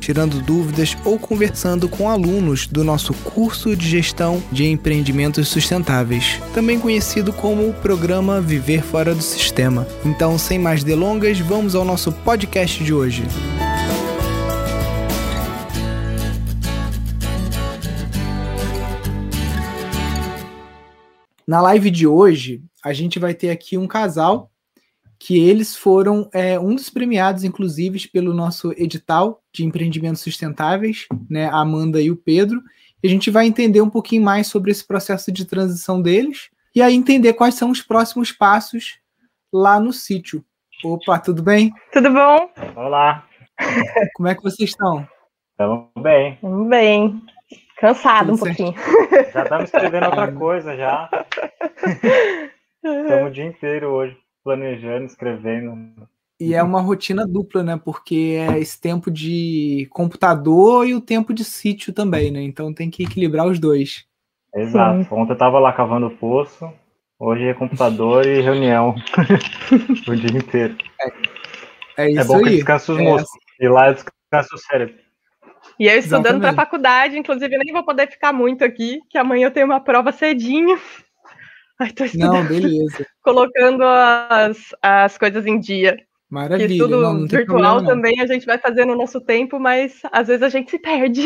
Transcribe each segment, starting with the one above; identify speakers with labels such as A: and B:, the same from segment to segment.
A: tirando dúvidas ou conversando com alunos do nosso curso de gestão de empreendimentos sustentáveis, também conhecido como o programa Viver Fora do Sistema. Então, sem mais delongas, vamos ao nosso podcast de hoje. Na live de hoje, a gente vai ter aqui um casal que eles foram é, um dos premiados, inclusive, pelo nosso edital de empreendimentos sustentáveis, né, a Amanda e o Pedro. E a gente vai entender um pouquinho mais sobre esse processo de transição deles e aí entender quais são os próximos passos lá no sítio. Opa, tudo bem?
B: Tudo bom?
C: Olá.
A: Como é que vocês estão?
C: Estamos bem.
B: Estamos bem. Cansado tudo um certo.
C: pouquinho. Já estamos escrevendo outra coisa já. Estamos o dia inteiro hoje planejando, escrevendo.
A: E é uma rotina dupla, né? Porque é esse tempo de computador e o tempo de sítio também, né? Então tem que equilibrar os dois.
C: Exato. Sim. Ontem eu tava lá cavando o poço, hoje é computador e reunião o dia inteiro.
A: É, é isso
C: É bom
A: aí.
C: que descansa os é músculos. E lá descansa o cérebro.
B: E eu estudando para faculdade, inclusive nem vou poder ficar muito aqui, que amanhã eu tenho uma prova cedinho.
A: Ai, tô Não, beleza.
B: Colocando as, as coisas em dia.
A: Maravilha.
B: Que tudo
A: não, não
B: virtual
A: problema,
B: também a gente vai fazer no nosso tempo, mas às vezes a gente se perde.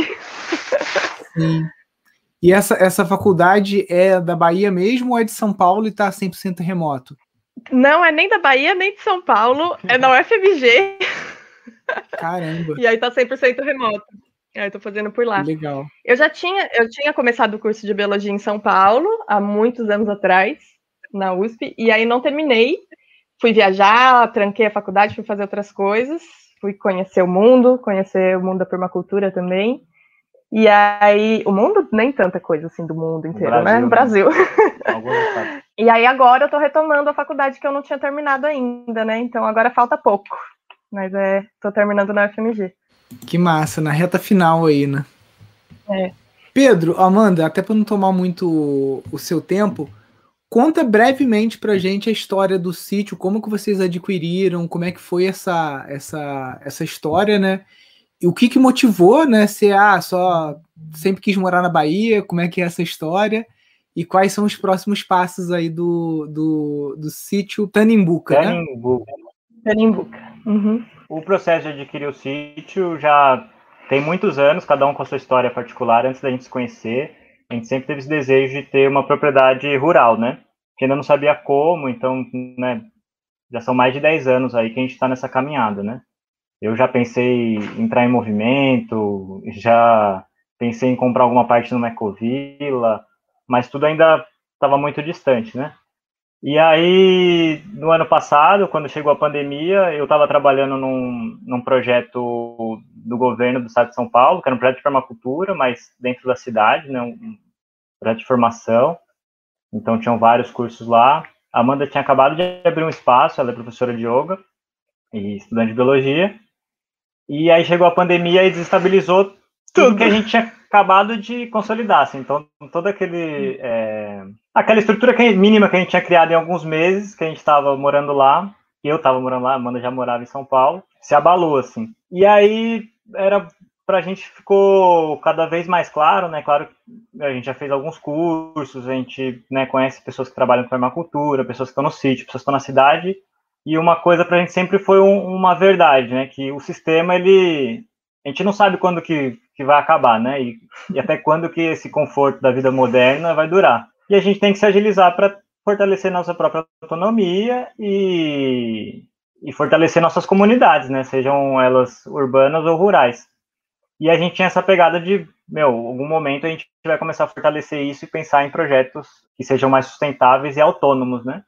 A: Sim. E essa, essa faculdade é da Bahia mesmo ou é de São Paulo e está 100% remoto?
B: Não é nem da Bahia, nem de São Paulo, é na UFMG.
A: Caramba.
B: E aí tá 100% remoto. É, eu tô fazendo por lá.
A: Legal.
B: Eu já tinha, eu tinha começado o curso de biologia em São Paulo há muitos anos atrás, na USP, e aí não terminei. Fui viajar, tranquei a faculdade, fui fazer outras coisas, fui conhecer o mundo, conhecer o mundo da permacultura também. E aí, o mundo nem tanta coisa assim do mundo inteiro, Brasil, né? No Brasil.
C: Né?
B: e aí agora eu tô retomando a faculdade que eu não tinha terminado ainda, né? Então agora falta pouco. Mas é, tô terminando na UFMG.
A: Que massa, na reta final aí, né?
B: É.
A: Pedro, Amanda, até para não tomar muito o seu tempo, conta brevemente pra gente a história do sítio, como que vocês adquiriram, como é que foi essa essa essa história, né? E o que que motivou, né? Se ah, só sempre quis morar na Bahia, como é que é essa história? E quais são os próximos passos aí do, do, do sítio Tanimbuca,
C: Tanimbuca.
B: né? Tanimbuca. Uhum.
C: O processo de adquirir o sítio já tem muitos anos, cada um com a sua história particular, antes da gente se conhecer. A gente sempre teve esse desejo de ter uma propriedade rural, né? Que ainda não sabia como, então, né, já são mais de 10 anos aí que a gente está nessa caminhada, né? Eu já pensei em entrar em movimento, já pensei em comprar alguma parte no Ecovila, mas tudo ainda estava muito distante, né? E aí, no ano passado, quando chegou a pandemia, eu estava trabalhando num, num projeto do governo do estado de São Paulo, que era um projeto de permacultura, mas dentro da cidade, né, um projeto de formação. Então, tinham vários cursos lá. A Amanda tinha acabado de abrir um espaço, ela é professora de yoga e estudante de biologia. E aí chegou a pandemia e desestabilizou tudo que a gente tinha acabado de consolidar. Assim. Então, toda aquele, é, aquela estrutura que, mínima que a gente tinha criado em alguns meses, que a gente estava morando lá, eu estava morando lá, a Amanda já morava em São Paulo, se abalou, assim. E aí, era para a gente ficou cada vez mais claro, né? Claro a gente já fez alguns cursos, a gente né, conhece pessoas que trabalham com permacultura, pessoas que estão no sítio, pessoas que estão na cidade, e uma coisa para a gente sempre foi um, uma verdade, né? Que o sistema, ele... A gente não sabe quando que, que vai acabar, né? E, e até quando que esse conforto da vida moderna vai durar. E a gente tem que se agilizar para fortalecer nossa própria autonomia e, e fortalecer nossas comunidades, né? Sejam elas urbanas ou rurais. E a gente tinha essa pegada de, meu, algum momento a gente vai começar a fortalecer isso e pensar em projetos que sejam mais sustentáveis e autônomos, né?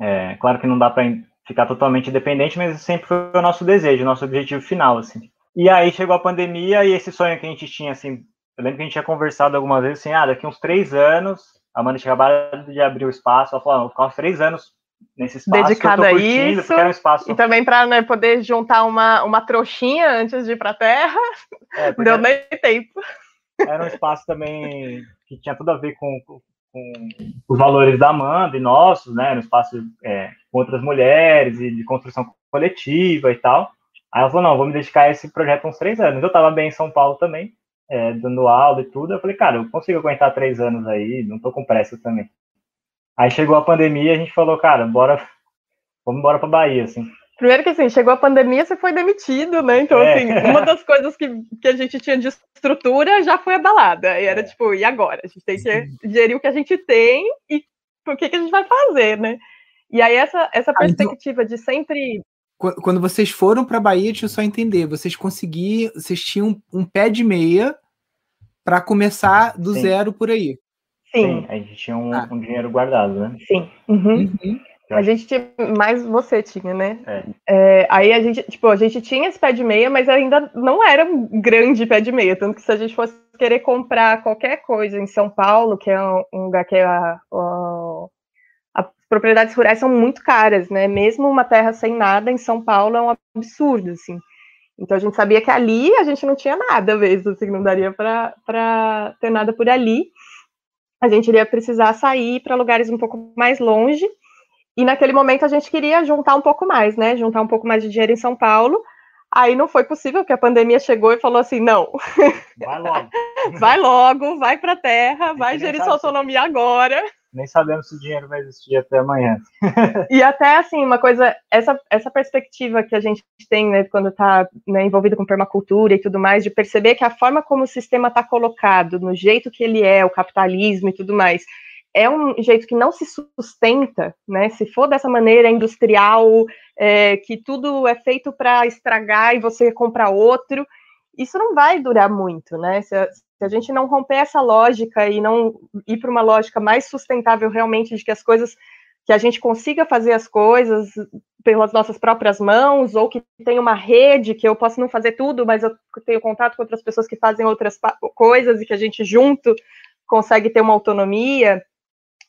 C: É, claro que não dá para ficar totalmente dependente, mas sempre foi o nosso desejo, nosso objetivo final, assim. E aí chegou a pandemia e esse sonho que a gente tinha, assim, eu lembro que a gente tinha conversado algumas vezes, assim, ah, daqui uns três anos, a Amanda tinha acabado de abrir o espaço, ela falou, ah, vou ficar uns três anos nesse espaço
B: dedicado
C: a
B: isso.
C: Um espaço...
B: E também para né, poder juntar uma, uma trouxinha antes de ir para a Terra. É, Deu nem tempo.
C: Era um espaço também que tinha tudo a ver com, com os valores da Amanda e nossos, né? No espaço é, com outras mulheres e de construção coletiva e tal. Aí ela falou, não, vou me dedicar a esse projeto uns três anos. Eu estava bem em São Paulo também, é, dando aula e tudo. Eu falei, cara, eu consigo aguentar três anos aí, não tô com pressa também. Aí chegou a pandemia, a gente falou, cara, bora, vamos embora para Bahia, assim.
B: Primeiro que assim, chegou a pandemia, você foi demitido, né? Então, é. assim, uma das coisas que, que a gente tinha de estrutura já foi abalada. E era é. tipo, e agora? A gente tem que gerir o que a gente tem e o que, que a gente vai fazer, né? E aí, essa, essa perspectiva ah, então... de sempre
A: quando vocês foram para Bahia, deixa eu só entender, vocês conseguiam, vocês tinham um pé de meia para começar do Sim. zero por aí.
C: Sim. Sim. a gente tinha um, ah. um, dinheiro guardado, né?
B: Sim. Uhum. Uhum. A gente tinha, mais você tinha, né? É. É, aí a gente, tipo, a gente tinha esse pé de meia, mas ainda não era um grande pé de meia, tanto que se a gente fosse querer comprar qualquer coisa em São Paulo, que é um, um lugar que é a, a propriedades rurais são muito caras, né? Mesmo uma terra sem nada em São Paulo é um absurdo, assim. Então a gente sabia que ali a gente não tinha nada mesmo, assim, não daria para ter nada por ali. A gente iria precisar sair para lugares um pouco mais longe. E naquele momento a gente queria juntar um pouco mais, né? Juntar um pouco mais de dinheiro em São Paulo. Aí não foi possível, porque a pandemia chegou e falou assim: não.
C: Vai logo.
B: vai logo, vai para a terra, vai gerir sua autonomia agora
C: nem sabemos se o dinheiro vai existir até amanhã.
B: e até assim, uma coisa, essa, essa perspectiva que a gente tem, né, quando está né, envolvido com permacultura e tudo mais, de perceber que a forma como o sistema está colocado, no jeito que ele é, o capitalismo e tudo mais, é um jeito que não se sustenta, né? Se for dessa maneira industrial, é, que tudo é feito para estragar e você comprar outro, isso não vai durar muito, né? Se, se a gente não romper essa lógica e não ir para uma lógica mais sustentável realmente de que as coisas que a gente consiga fazer as coisas pelas nossas próprias mãos, ou que tem uma rede que eu posso não fazer tudo, mas eu tenho contato com outras pessoas que fazem outras coisas e que a gente junto consegue ter uma autonomia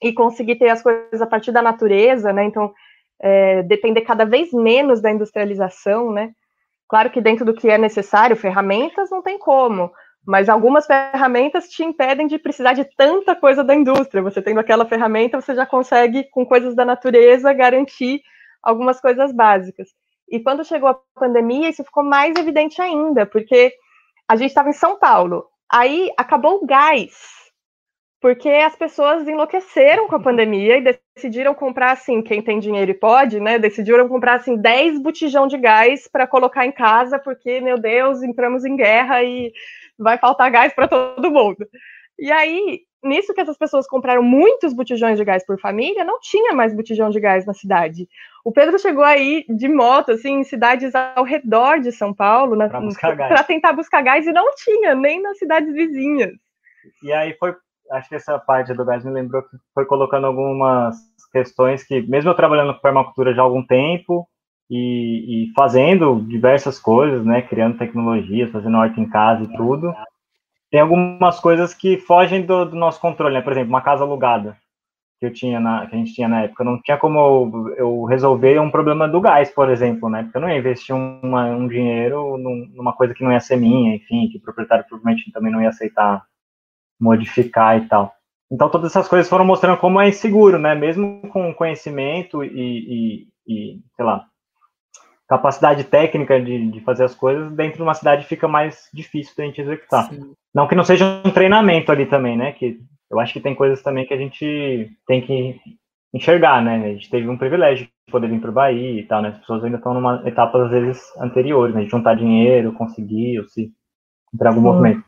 B: e conseguir ter as coisas a partir da natureza, né? Então, é, depender cada vez menos da industrialização, né? Claro que dentro do que é necessário, ferramentas não tem como, mas algumas ferramentas te impedem de precisar de tanta coisa da indústria. Você tendo aquela ferramenta, você já consegue, com coisas da natureza, garantir algumas coisas básicas. E quando chegou a pandemia, isso ficou mais evidente ainda, porque a gente estava em São Paulo, aí acabou o gás, porque as pessoas enlouqueceram com a pandemia e decidiram comprar, assim, quem tem dinheiro e pode, né? Decidiram comprar, assim, 10 botijão de gás para colocar em casa, porque, meu Deus, entramos em guerra e vai faltar gás para todo mundo. E aí, nisso que essas pessoas compraram muitos botijões de gás por família, não tinha mais botijão de gás na cidade. O Pedro chegou aí de moto, assim, em cidades ao redor de São Paulo, para tentar buscar gás, e não tinha, nem nas cidades vizinhas.
C: E aí foi, acho que essa parte do gás me lembrou que foi colocando algumas questões que, mesmo eu trabalhando com permacultura já há algum tempo, e, e, fazendo diversas coisas, né, criando tecnologias, fazendo horta em casa e tudo, tem algumas coisas que fogem do, do, nosso controle, né? Por exemplo, uma casa alugada que eu tinha na, que a gente tinha na época, não tinha como eu, eu resolver um problema do gás, por exemplo, né? Porque eu não ia investir uma, um dinheiro num, numa coisa que não ia ser minha, enfim, que o proprietário provavelmente também não ia aceitar modificar e tal. Então todas essas coisas foram mostrando como é inseguro, né? Mesmo com conhecimento e, e, e sei lá, capacidade técnica de, de fazer as coisas, dentro de uma cidade fica mais difícil da gente executar. Sim. Não que não seja um treinamento ali também, né? Que eu acho que tem coisas também que a gente tem que enxergar, né? A gente teve um privilégio de poder vir para o Bahia e tal, né? As pessoas ainda estão numa etapa, às vezes, anteriores, né? De juntar dinheiro, conseguir, ou se entrar algum Sim. movimento.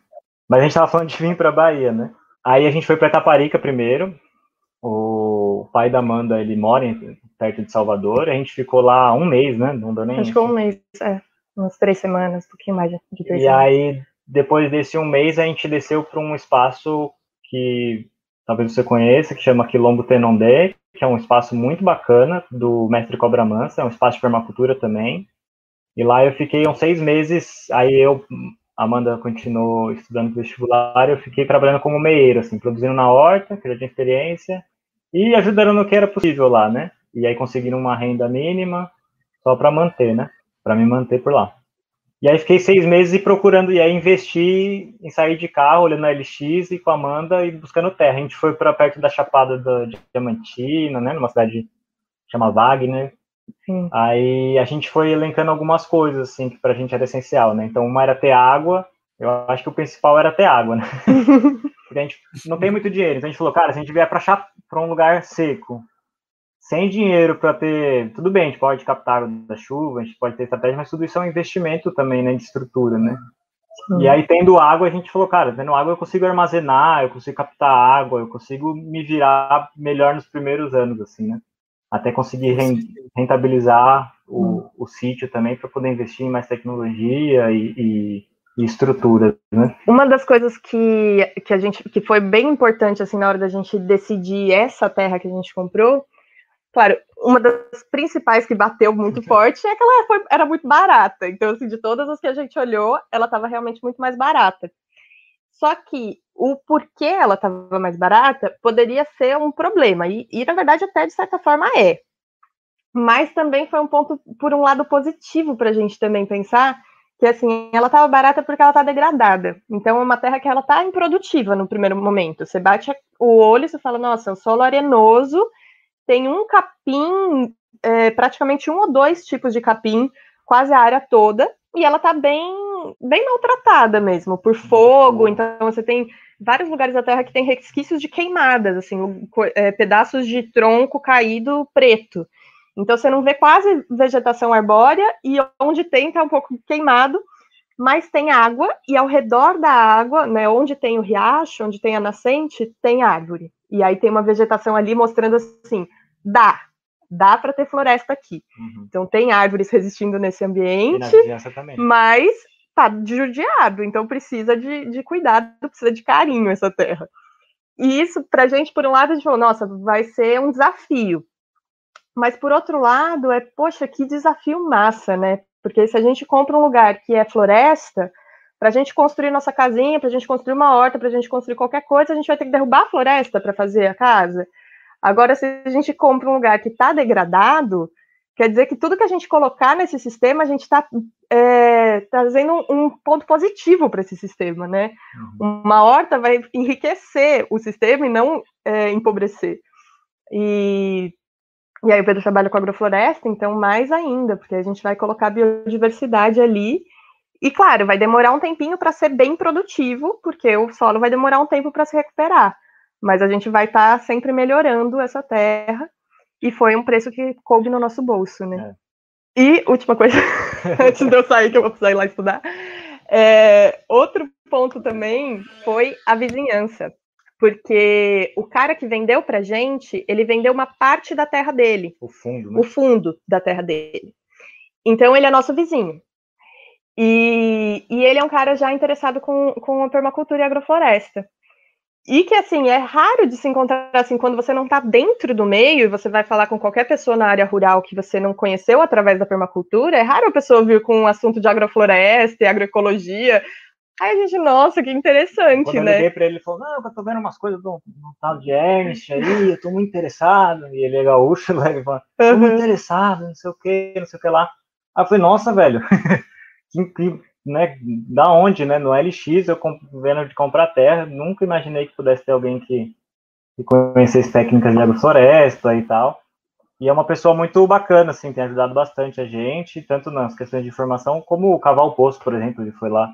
C: Mas a gente estava falando de vir para a Bahia, né? Aí a gente foi para Itaparica primeiro. O pai da Amanda, ele mora em, perto de Salvador. A gente ficou lá um mês, né? Não deu nem.
B: Acho que um mês, é. Umas três semanas, um pouquinho mais de três
C: E semanas. aí, depois desse um mês, a gente desceu para um espaço que talvez você conheça, que chama Quilombo Tenondé, que é um espaço muito bacana do mestre Cobra Mansa, é um espaço de permacultura também. E lá eu fiquei uns seis meses, aí eu, Amanda continuou estudando vestibular, eu fiquei trabalhando como meieiro, assim, produzindo na horta, que já tinha experiência, e ajudando no que era possível lá, né? e aí conseguiram uma renda mínima só para manter, né? Para me manter por lá. E aí fiquei seis meses procurando, e aí investi em sair de carro, olhando a LX e com a Amanda e buscando terra. A gente foi para perto da Chapada da Diamantina, né? Numa cidade que chama Wagner. Aí a gente foi elencando algumas coisas, assim, que pra gente era essencial, né? Então, uma era ter água, eu acho que o principal era ter água, né? Porque a gente não tem muito dinheiro. Então a gente falou, cara, se a gente vier para um lugar seco, sem dinheiro para ter. Tudo bem, a gente pode captar água da chuva, a gente pode ter estratégia, mas tudo isso é um investimento também, né, de estrutura, né? E aí, tendo água, a gente falou, cara, tendo água eu consigo armazenar, eu consigo captar água, eu consigo me virar melhor nos primeiros anos, assim, né? Até conseguir rentabilizar o, o sítio também para poder investir em mais tecnologia e, e e estrutura, né?
B: Uma das coisas que, que a gente que foi bem importante assim na hora da gente decidir essa terra que a gente comprou, claro, uma das principais que bateu muito forte é que ela foi, era muito barata. Então, assim, de todas as que a gente olhou, ela estava realmente muito mais barata. Só que o porquê ela estava mais barata poderia ser um problema, e, e na verdade até de certa forma é. Mas também foi um ponto, por um lado, positivo para a gente também pensar que assim, ela estava barata porque ela está degradada. Então é uma terra que ela está improdutiva no primeiro momento. Você bate o olho e você fala, nossa, o solo arenoso tem um capim, é, praticamente um ou dois tipos de capim, quase a área toda, e ela está bem, bem maltratada mesmo, por fogo. Então você tem vários lugares da terra que tem resquícios de queimadas, assim, é, pedaços de tronco caído preto. Então você não vê quase vegetação arbórea e onde tem está um pouco queimado, mas tem água e ao redor da água, né, onde tem o riacho, onde tem a nascente, tem árvore. E aí tem uma vegetação ali mostrando assim, dá, dá para ter floresta aqui. Uhum. Então tem árvores resistindo nesse ambiente, mas tá judiado, então precisa de, de cuidado, precisa de carinho essa terra. E isso, para a gente, por um lado, a gente falou, nossa, vai ser um desafio, mas por outro lado, é, poxa, que desafio massa, né? Porque se a gente compra um lugar que é floresta, para a gente construir nossa casinha, para a gente construir uma horta, para a gente construir qualquer coisa, a gente vai ter que derrubar a floresta para fazer a casa. Agora, se a gente compra um lugar que está degradado, quer dizer que tudo que a gente colocar nesse sistema, a gente está é, trazendo um, ponto positivo para esse sistema, né? Uhum. Uma horta vai enriquecer o sistema e não é, empobrecer. E e aí o Pedro trabalha com agrofloresta, então mais ainda, porque a gente vai colocar biodiversidade ali. E claro, vai demorar um tempinho para ser bem produtivo, porque o solo vai demorar um tempo para se recuperar. Mas a gente vai estar tá sempre melhorando essa terra. E foi um preço que coube no nosso bolso, né? É. E última coisa, antes de eu sair, que eu vou precisar ir lá estudar. É, outro ponto também foi a vizinhança porque o cara que vendeu para gente, ele vendeu uma parte da terra dele.
C: O fundo, né?
B: O fundo da terra dele. Então ele é nosso vizinho. E, e ele é um cara já interessado com, com a permacultura e agrofloresta. E que, assim, é raro de se encontrar, assim, quando você não está dentro do meio e você vai falar com qualquer pessoa na área rural que você não conheceu através da permacultura, é raro a pessoa vir com um assunto de agrofloresta e agroecologia, Aí a gente, nossa, que interessante,
C: Quando
B: né?
C: eu liguei pra ele, ele falou, não, eu tô vendo umas coisas do, do tal de Ernst aí, eu tô muito interessado. E ele é gaúcho, né? Ele falou, tô uhum. muito interessado, não sei o que, não sei o que lá. Aí eu falei, nossa, velho, que, que, né, da onde, né? No LX, eu vendo de comprar terra, nunca imaginei que pudesse ter alguém que, que conhecesse técnicas de agrofloresta e tal. E é uma pessoa muito bacana, assim, tem ajudado bastante a gente, tanto nas questões de informação, como o Caval Poço, por exemplo, ele foi lá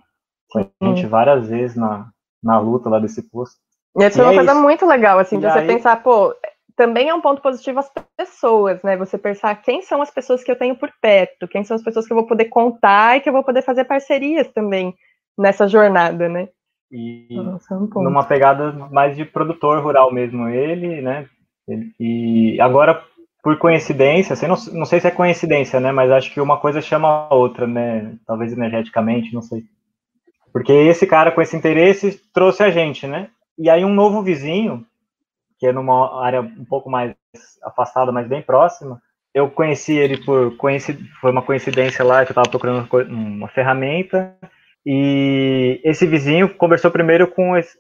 C: com a gente várias vezes na, na luta lá desse posto.
B: E isso é uma coisa isso. muito legal, assim, de e você aí... pensar, pô, também é um ponto positivo as pessoas, né? Você pensar quem são as pessoas que eu tenho por perto, quem são as pessoas que eu vou poder contar e que eu vou poder fazer parcerias também nessa jornada, né?
C: E Nossa, é um numa pegada mais de produtor rural mesmo, ele, né? E agora, por coincidência, assim, não, não sei se é coincidência, né? Mas acho que uma coisa chama a outra, né? Talvez energeticamente, não sei. Porque esse cara com esse interesse trouxe a gente, né? E aí um novo vizinho, que é numa área um pouco mais afastada, mas bem próxima, eu conheci ele por foi uma coincidência lá que eu estava procurando uma ferramenta e esse vizinho conversou primeiro com esse,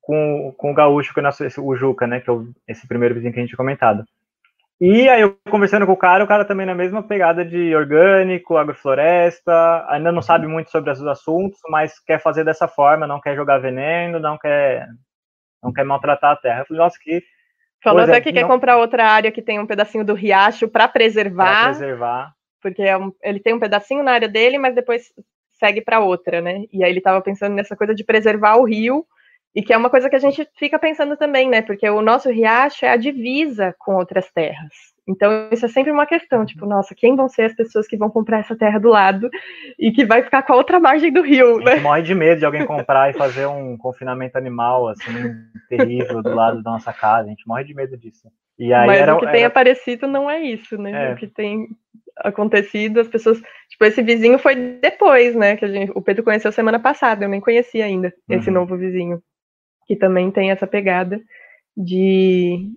C: com, com o gaúcho que é nosso, o Juca, né, que é o, esse primeiro vizinho que a gente tinha comentado. E aí eu conversando com o cara, o cara também na mesma pegada de orgânico, agrofloresta, ainda não sabe muito sobre os assuntos, mas quer fazer dessa forma, não quer jogar veneno, não quer não quer maltratar a terra. Eu falei, nossa, que
B: Falou até que não... quer comprar outra área que tem um pedacinho do riacho para preservar.
C: Pra preservar.
B: Porque é um, ele tem um pedacinho na área dele, mas depois segue para outra, né? E aí ele estava pensando nessa coisa de preservar o rio, e que é uma coisa que a gente fica pensando também, né? Porque o nosso riacho é a divisa com outras terras. Então, isso é sempre uma questão, tipo, nossa, quem vão ser as pessoas que vão comprar essa terra do lado e que vai ficar com a outra margem do rio,
C: né? morre de medo de alguém comprar e fazer um confinamento animal, assim, terrível do lado da nossa casa. A gente morre de medo disso.
B: E aí Mas era, o que tem era... aparecido não é isso, né? É. O que tem acontecido, as pessoas. Tipo, esse vizinho foi depois, né? Que a gente, o Pedro conheceu semana passada, eu nem conhecia ainda uhum. esse novo vizinho. Que também tem essa pegada de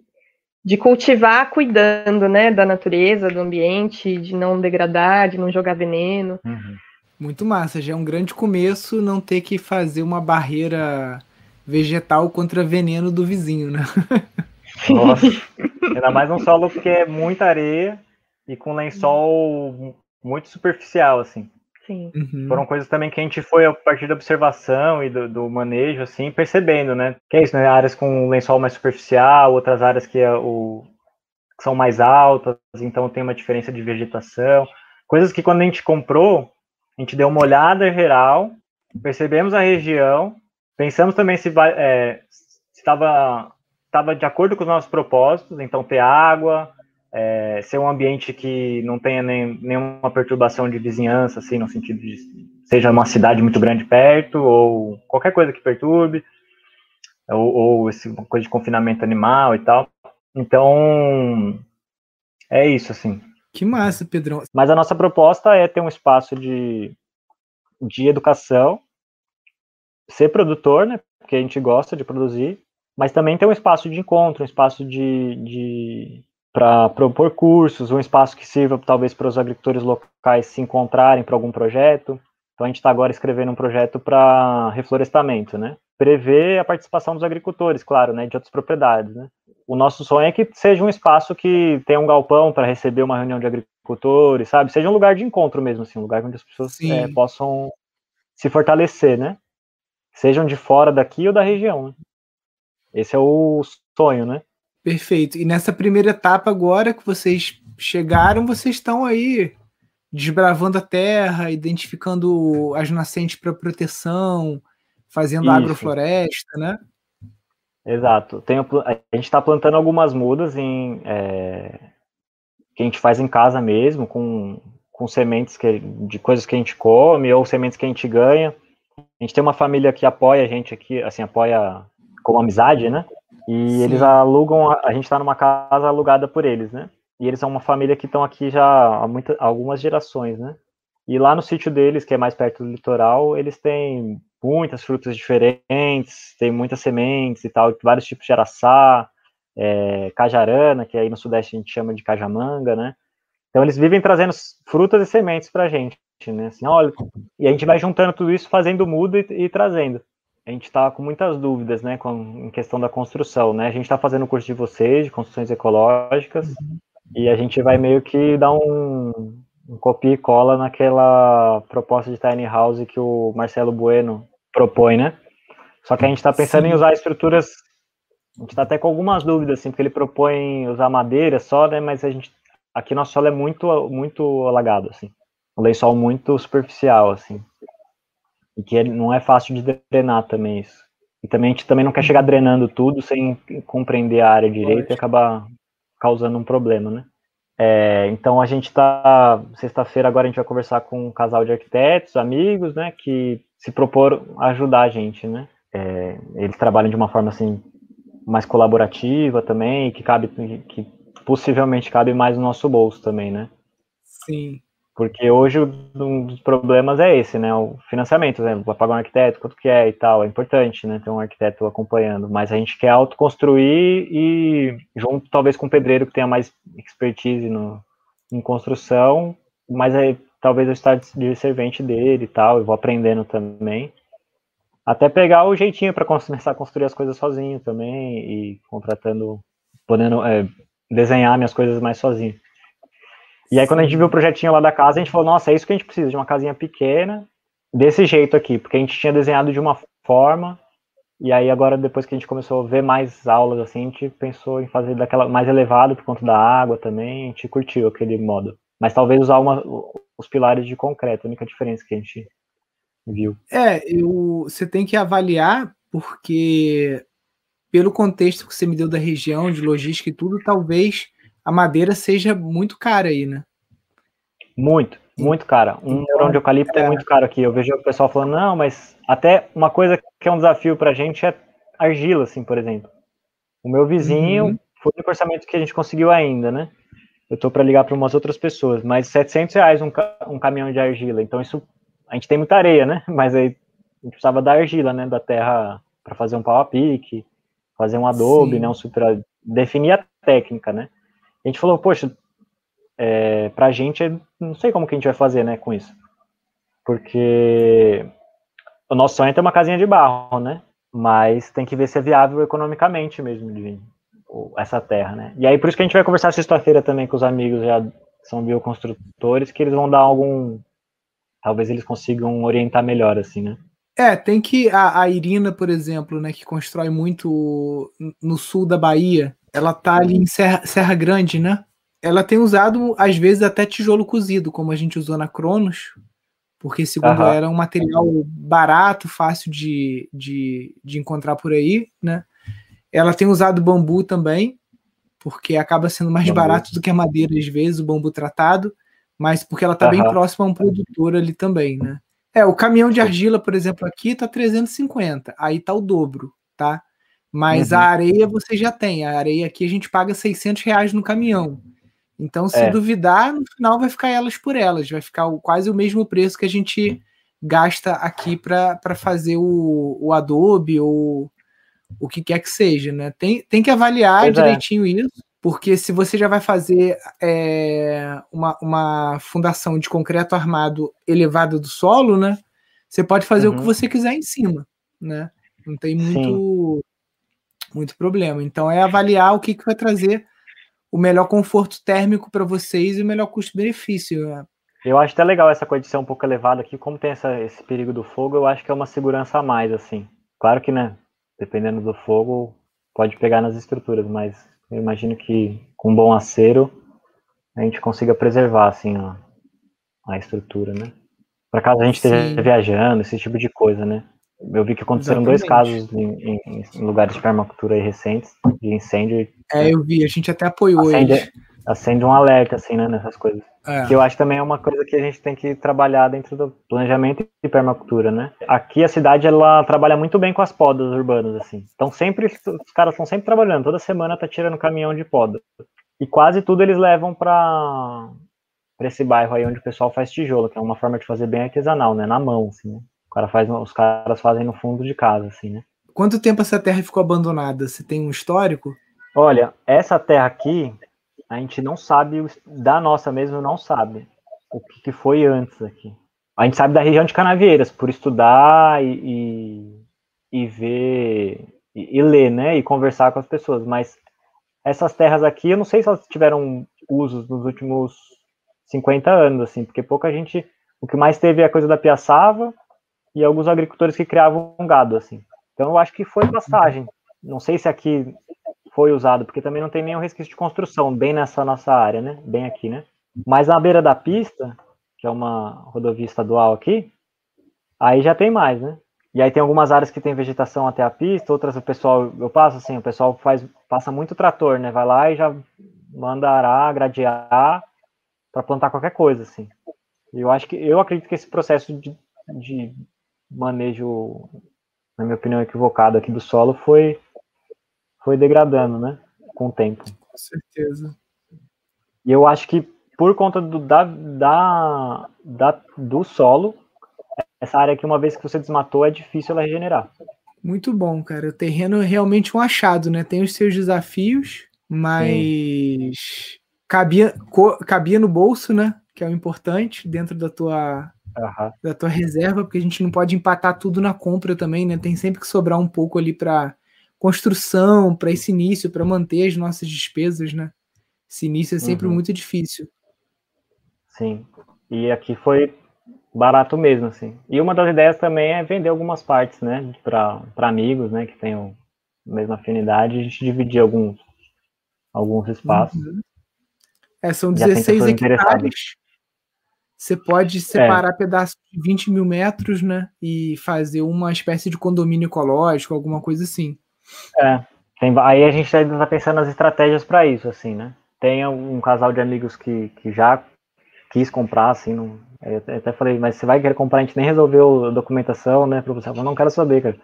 B: de cultivar cuidando, né, da natureza, do ambiente, de não degradar, de não jogar veneno.
A: Uhum. Muito massa, já é um grande começo não ter que fazer uma barreira vegetal contra veneno do vizinho, né?
C: Nossa, ainda mais um solo que é muita areia e com lençol muito superficial, assim.
B: Sim.
C: Uhum. Foram coisas também que a gente foi a partir da observação e do, do, manejo, assim, percebendo, né? Que é isso, né? Áreas com lençol mais superficial, outras áreas que, é o, que são mais altas, então tem uma diferença de vegetação. Coisas que quando a gente comprou, a gente deu uma olhada geral, percebemos a região, pensamos também se é, estava estava de acordo com os nossos propósitos, então ter água, é, ser um ambiente que não tenha nem, nenhuma perturbação de vizinhança, assim, no sentido de seja uma cidade muito grande perto, ou qualquer coisa que perturbe, ou, ou esse, coisa de confinamento animal e tal. Então, é isso, assim.
A: Que massa, Pedrão.
C: Mas a nossa proposta é ter um espaço de, de educação, ser produtor, né, porque a gente gosta de produzir, mas também ter um espaço de encontro, um espaço de, de para propor cursos, um espaço que sirva talvez para os agricultores locais se encontrarem para algum projeto. Então a gente está agora escrevendo um projeto para reflorestamento, né? Prever a participação dos agricultores, claro, né, de outras propriedades, né? O nosso sonho é que seja um espaço que tenha um galpão para receber uma reunião de agricultores, sabe? Seja um lugar de encontro mesmo, assim, um lugar onde as pessoas é, possam se fortalecer, né? Sejam de fora daqui ou da região. Né? Esse é o sonho, né?
A: Perfeito. E nessa primeira etapa agora que vocês chegaram, vocês estão aí desbravando a terra, identificando as nascentes para proteção, fazendo Isso. agrofloresta, né?
C: Exato. Tem, a gente está plantando algumas mudas em, é, que a gente faz em casa mesmo, com, com sementes que, de coisas que a gente come ou sementes que a gente ganha. A gente tem uma família que apoia a gente aqui, assim, apoia como amizade, né? E Sim. eles alugam, a gente está numa casa alugada por eles, né? E eles são uma família que estão aqui já há muita, algumas gerações, né? E lá no sítio deles, que é mais perto do litoral, eles têm muitas frutas diferentes, tem muitas sementes e tal, vários tipos de araçá, é, cajarana, que aí no sudeste a gente chama de cajamanga, né? Então eles vivem trazendo frutas e sementes para a gente, né? Assim, olha, e a gente vai juntando tudo isso, fazendo mudo e, e trazendo a gente está com muitas dúvidas, né, com, em questão da construção, né? A gente está fazendo o curso de vocês, de construções ecológicas, uhum. e a gente vai meio que dar um, um copia e cola naquela proposta de tiny house que o Marcelo Bueno propõe, né? Só que a gente está pensando Sim. em usar estruturas, a gente está até com algumas dúvidas, assim, porque ele propõe usar madeira só, né? Mas a gente, aqui nosso solo é muito, muito alagado, assim, um lençol muito superficial, assim. E que não é fácil de drenar também isso. E também a gente também não quer chegar drenando tudo sem compreender a área direita e acabar causando um problema, né? É, então a gente está sexta-feira agora a gente vai conversar com um casal de arquitetos, amigos, né, que se propor ajudar a gente, né? É, eles trabalham de uma forma assim mais colaborativa também, que cabe, que possivelmente cabe mais no nosso bolso também, né?
A: Sim.
C: Porque hoje um dos problemas é esse, né? O financiamento, né? Vai pagar um arquiteto, quanto que é e tal. É importante, né? Ter um arquiteto acompanhando. Mas a gente quer autoconstruir e, junto talvez com um pedreiro que tenha mais expertise no, em construção, mas aí talvez eu esteja de servente dele e tal, eu vou aprendendo também. Até pegar o jeitinho para começar a construir as coisas sozinho também e contratando, podendo, é, desenhar minhas coisas mais sozinho. E aí, quando a gente viu o projetinho lá da casa, a gente falou, nossa, é isso que a gente precisa, de uma casinha pequena, desse jeito aqui, porque a gente tinha desenhado de uma forma, e aí agora, depois que a gente começou a ver mais aulas, assim, a gente pensou em fazer daquela mais elevado por conta da água também, a gente curtiu aquele modo. Mas talvez usar uma, os pilares de concreto, a única diferença que a gente viu.
A: É, eu, você tem que avaliar, porque pelo contexto que você me deu da região, de logística e tudo, talvez a madeira seja muito cara aí, né?
C: Muito, muito cara. Um então, de eucalipto é. é. muito caro aqui. Eu vejo o pessoal falando, não, mas até uma coisa que é um desafio pra gente é argila, assim, por exemplo. O meu vizinho uhum. foi o orçamento que a gente conseguiu ainda, né? Eu tô para ligar para umas outras pessoas, mas 700 reais um, um caminhão de argila. Então isso, a gente tem muita areia, né? Mas aí a gente precisava da argila, né? Da terra para fazer um pau a pique, fazer um adobe, Sim. né? Um super, definir a técnica, né? A gente falou, poxa, é, pra gente, não sei como que a gente vai fazer, né, com isso. Porque o nosso sonho é ter uma casinha de barro, né? Mas tem que ver se é viável economicamente mesmo de essa terra, né? E aí por isso que a gente vai conversar sexta-feira também com os amigos já são bioconstrutores, que eles vão dar algum talvez eles consigam orientar melhor assim, né?
A: É, tem que a, a Irina, por exemplo, né, que constrói muito no sul da Bahia, ela tá ali em Serra, Serra Grande, né? Ela tem usado, às vezes, até tijolo cozido, como a gente usou na Cronos, porque, segundo ela, era um material barato, fácil de, de, de encontrar por aí, né? Ela tem usado bambu também, porque acaba sendo mais bambu. barato do que a madeira, às vezes, o bambu tratado, mas porque ela está bem próxima a um produtor ali também, né? É, o caminhão de argila, por exemplo, aqui tá 350, aí tá o dobro, tá? Mas uhum. a areia você já tem. A areia aqui a gente paga 600 reais no caminhão. Então, se é. duvidar, no final vai ficar elas por elas. Vai ficar quase o mesmo preço que a gente gasta aqui para fazer o, o Adobe ou o que quer que seja, né? Tem, tem que avaliar pois é. direitinho é. isso, porque se você já vai fazer é, uma, uma fundação de concreto armado elevada do solo, né? Você pode fazer uhum. o que uhum. você quiser em cima, né? Não tem muito, muito problema. Então é avaliar o que, que vai trazer o melhor conforto térmico para vocês e o melhor custo-benefício. Né?
C: Eu acho até legal essa coisa de ser um pouco elevada aqui, como tem essa, esse perigo do fogo, eu acho que é uma segurança a mais, assim. Claro que, né, dependendo do fogo, pode pegar nas estruturas, mas eu imagino que com bom acero a gente consiga preservar, assim, a, a estrutura, né? Para caso a gente Sim. esteja viajando, esse tipo de coisa, né? Eu vi que aconteceram Exatamente. dois casos em, em, em, lugares de permacultura recentes, de incêndio.
A: É, eu vi, a gente até apoiou acende, eles.
C: Acende um alerta, assim, né, nessas coisas. É. Que eu acho também é uma coisa que a gente tem que trabalhar dentro do planejamento de permacultura, né? Aqui a cidade, ela trabalha muito bem com as podas urbanas, assim. Então sempre, os caras estão sempre trabalhando, toda semana tá tirando caminhão de poda. E quase tudo eles levam para para esse bairro aí onde o pessoal faz tijolo, que é uma forma de fazer bem artesanal, né, na mão, assim, né? Cara faz, os caras fazem no fundo de casa, assim, né?
A: Quanto tempo essa terra ficou abandonada? Você tem um histórico?
C: Olha, essa terra aqui, a gente não sabe, da nossa mesmo, não sabe o que, que foi antes aqui. A gente sabe da região de Canavieiras, por estudar e, e, e ver, e, e, ler, né, e conversar com as pessoas, mas essas terras aqui, eu não sei se elas tiveram usos nos últimos 50 anos, assim, porque pouca gente, o que mais teve é a coisa da piaçava, e alguns agricultores que criavam gado, assim. Então eu acho que foi passagem. Não sei se aqui foi usado, porque também não tem nenhum resquício de construção bem nessa nossa área, né? Bem aqui, né? Mas na beira da pista, que é uma rodovia estadual aqui, aí já tem mais, né? E aí tem algumas áreas que tem vegetação até a pista, outras o pessoal, eu passo assim, o pessoal faz, passa muito trator, né? Vai lá e já manda arar, gradear para plantar qualquer coisa, assim. Eu acho que eu acredito que esse processo de, de manejo, na minha opinião, equivocado aqui do solo foi, foi degradando, né? Com o tempo.
A: Com certeza.
C: E eu acho que por conta do, da, da, da, do solo, essa área aqui, uma vez que você desmatou, é difícil ela regenerar.
A: Muito bom, cara. O terreno é realmente um achado, né? Tem os seus desafios, mas cabia, cabia no bolso, né? Que é o importante dentro da tua uhum. da tua reserva, porque a gente não pode empatar tudo na compra também, né? Tem sempre que sobrar um pouco ali para construção, para esse início, para manter as nossas despesas, né? Esse início é sempre uhum. muito difícil.
C: Sim. E aqui foi barato mesmo, assim. E uma das ideias também é vender algumas partes, né, para amigos, né, que tenham a mesma afinidade, a gente dividir alguns, alguns espaços. Uhum.
A: É, são 16 hectares. Você pode separar é. pedaços de 20 mil metros, né, e fazer uma espécie de condomínio ecológico, alguma coisa assim.
C: É, tem, aí a gente ainda está pensando nas estratégias para isso, assim, né. Tem um casal de amigos que, que já quis comprar, assim, não, eu até falei, mas você vai querer comprar, a gente nem resolveu a documentação, né, para você. Eu não quero saber, cara.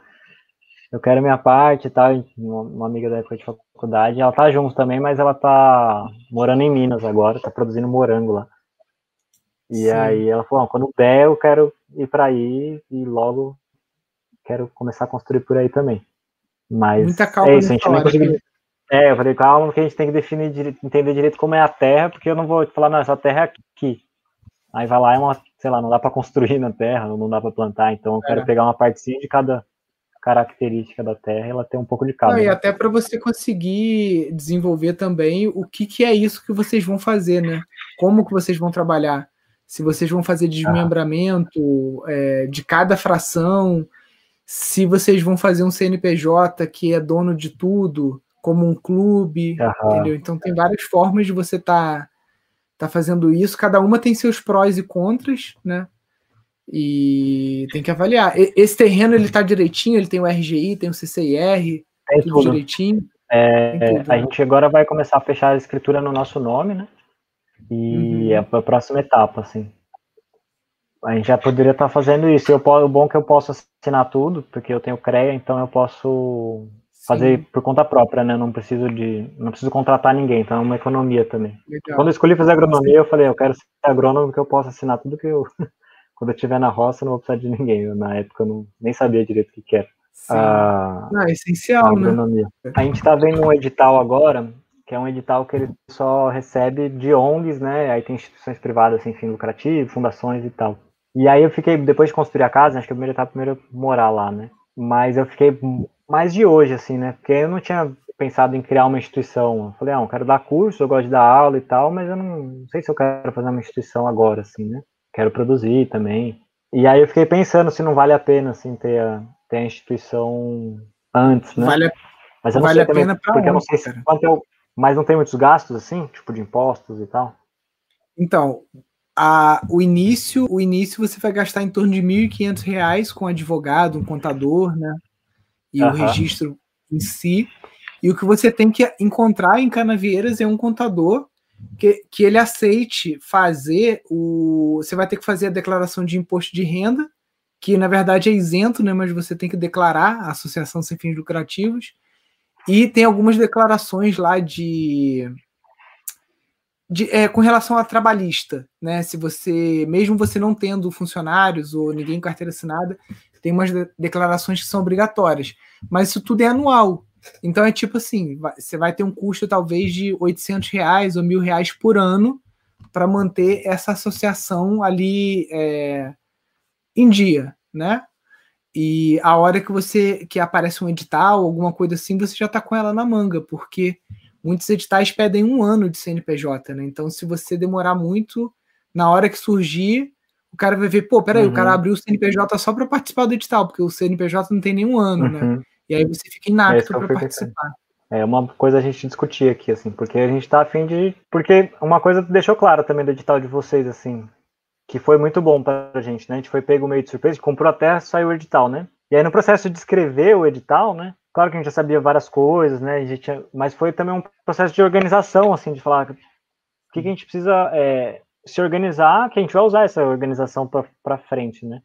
C: Eu quero minha parte e tal. Uma amiga da época de faculdade, ela tá junto também, mas ela tá morando em Minas agora, tá produzindo morango lá. E Sim. aí ela falou, quando der eu quero ir para aí e logo quero começar a construir por aí também. Mas
A: Muita calma
C: é isso, a gente nem conseguiu. É, eu falei, calma, porque a gente tem que definir, entender direito como é a terra, porque eu não vou falar, não, essa terra é aqui. Aí vai lá, é uma, sei lá, não dá para construir na terra, não dá para plantar, então eu é. quero pegar uma partezinha de cada característica da terra, ela tem um pouco de cada.
A: Não, e até para você conseguir desenvolver também o que, que é isso que vocês vão fazer, né? Como que vocês vão trabalhar? Se vocês vão fazer desmembramento é, de cada fração, se vocês vão fazer um CNPJ que é dono de tudo, como um clube, entendeu? Então tem várias formas de você estar tá, tá fazendo isso. Cada uma tem seus prós e contras, né? E tem que avaliar. Esse terreno ele tá direitinho, ele tem o RGI, tem o CCIR, tem tudo, tudo. direitinho.
C: É, tudo, a né? gente agora vai começar a fechar a escritura no nosso nome, né? E uhum. é a próxima etapa, assim. A gente já poderia estar tá fazendo isso. Eu, o bom é que eu posso assinar tudo, porque eu tenho CREA, então eu posso fazer Sim. por conta própria, né? Não preciso de, não preciso contratar ninguém, então é uma economia também. Legal. Quando eu escolhi fazer agronomia, eu falei, eu quero ser agrônomo porque eu posso assinar tudo que eu quando eu estiver na roça, eu não vou precisar de ninguém. Eu, na época eu não, nem sabia direito o que, que era.
A: Ah, é essencial, né?
C: A gente está vendo um edital agora, que é um edital que ele só recebe de ONGs, né? Aí tem instituições privadas sem fim lucrativo, fundações e tal. E aí eu fiquei, depois de construir a casa, acho que a primeira etapa primeiro morar lá, né? Mas eu fiquei mais de hoje, assim, né? Porque eu não tinha pensado em criar uma instituição. Eu falei, ah, eu quero dar curso, eu gosto de dar aula e tal, mas eu não, não sei se eu quero fazer uma instituição agora, assim, né? quero produzir também. E aí eu fiquei pensando se não vale a pena assim ter a, ter a instituição antes, né?
A: Vale,
C: mas eu não
A: vale
C: sei
A: a também, pena
C: porque onde, eu não sei se eu, mas não tem muitos gastos assim, tipo de impostos e tal.
A: Então, a, o início, o início você vai gastar em torno de R$ 1.500 com advogado, um contador, né? E o registro em si. E o que você tem que encontrar em Canavieiras é um contador que, que ele aceite fazer o. Você vai ter que fazer a declaração de imposto de renda, que na verdade é isento, né? Mas você tem que declarar a associação sem fins lucrativos. E tem algumas declarações lá de. de é, com relação a trabalhista, né? Se você, mesmo você não tendo funcionários ou ninguém em carteira assinada, tem umas declarações que são obrigatórias. Mas isso tudo é anual. Então é tipo assim, você vai ter um custo talvez de 800 reais ou mil reais por ano para manter essa associação ali é, em dia, né? E a hora que você que aparece um edital, alguma coisa assim, você já está com ela na manga, porque muitos editais pedem um ano de CNPJ, né? Então, se você demorar muito, na hora que surgir, o cara vai ver, pô, peraí, uhum. o cara uhum. abriu o CNPJ só para participar do edital, porque o CNPJ não tem nenhum ano, né? uhum. né? E aí você fica inapto é para participar.
C: É uma coisa a gente discutir aqui, assim, porque a gente tá afim de. Porque uma coisa deixou claro também do edital de vocês, assim, que foi muito bom pra gente, né? A gente foi pego meio de surpresa, comprou até saiu o edital, né? E aí no processo de escrever o edital, né? Claro que a gente já sabia várias coisas, né? A gente, mas foi também um processo de organização, assim, de falar o que, que a gente precisa é, se organizar, que a gente vai usar essa organização para frente, né?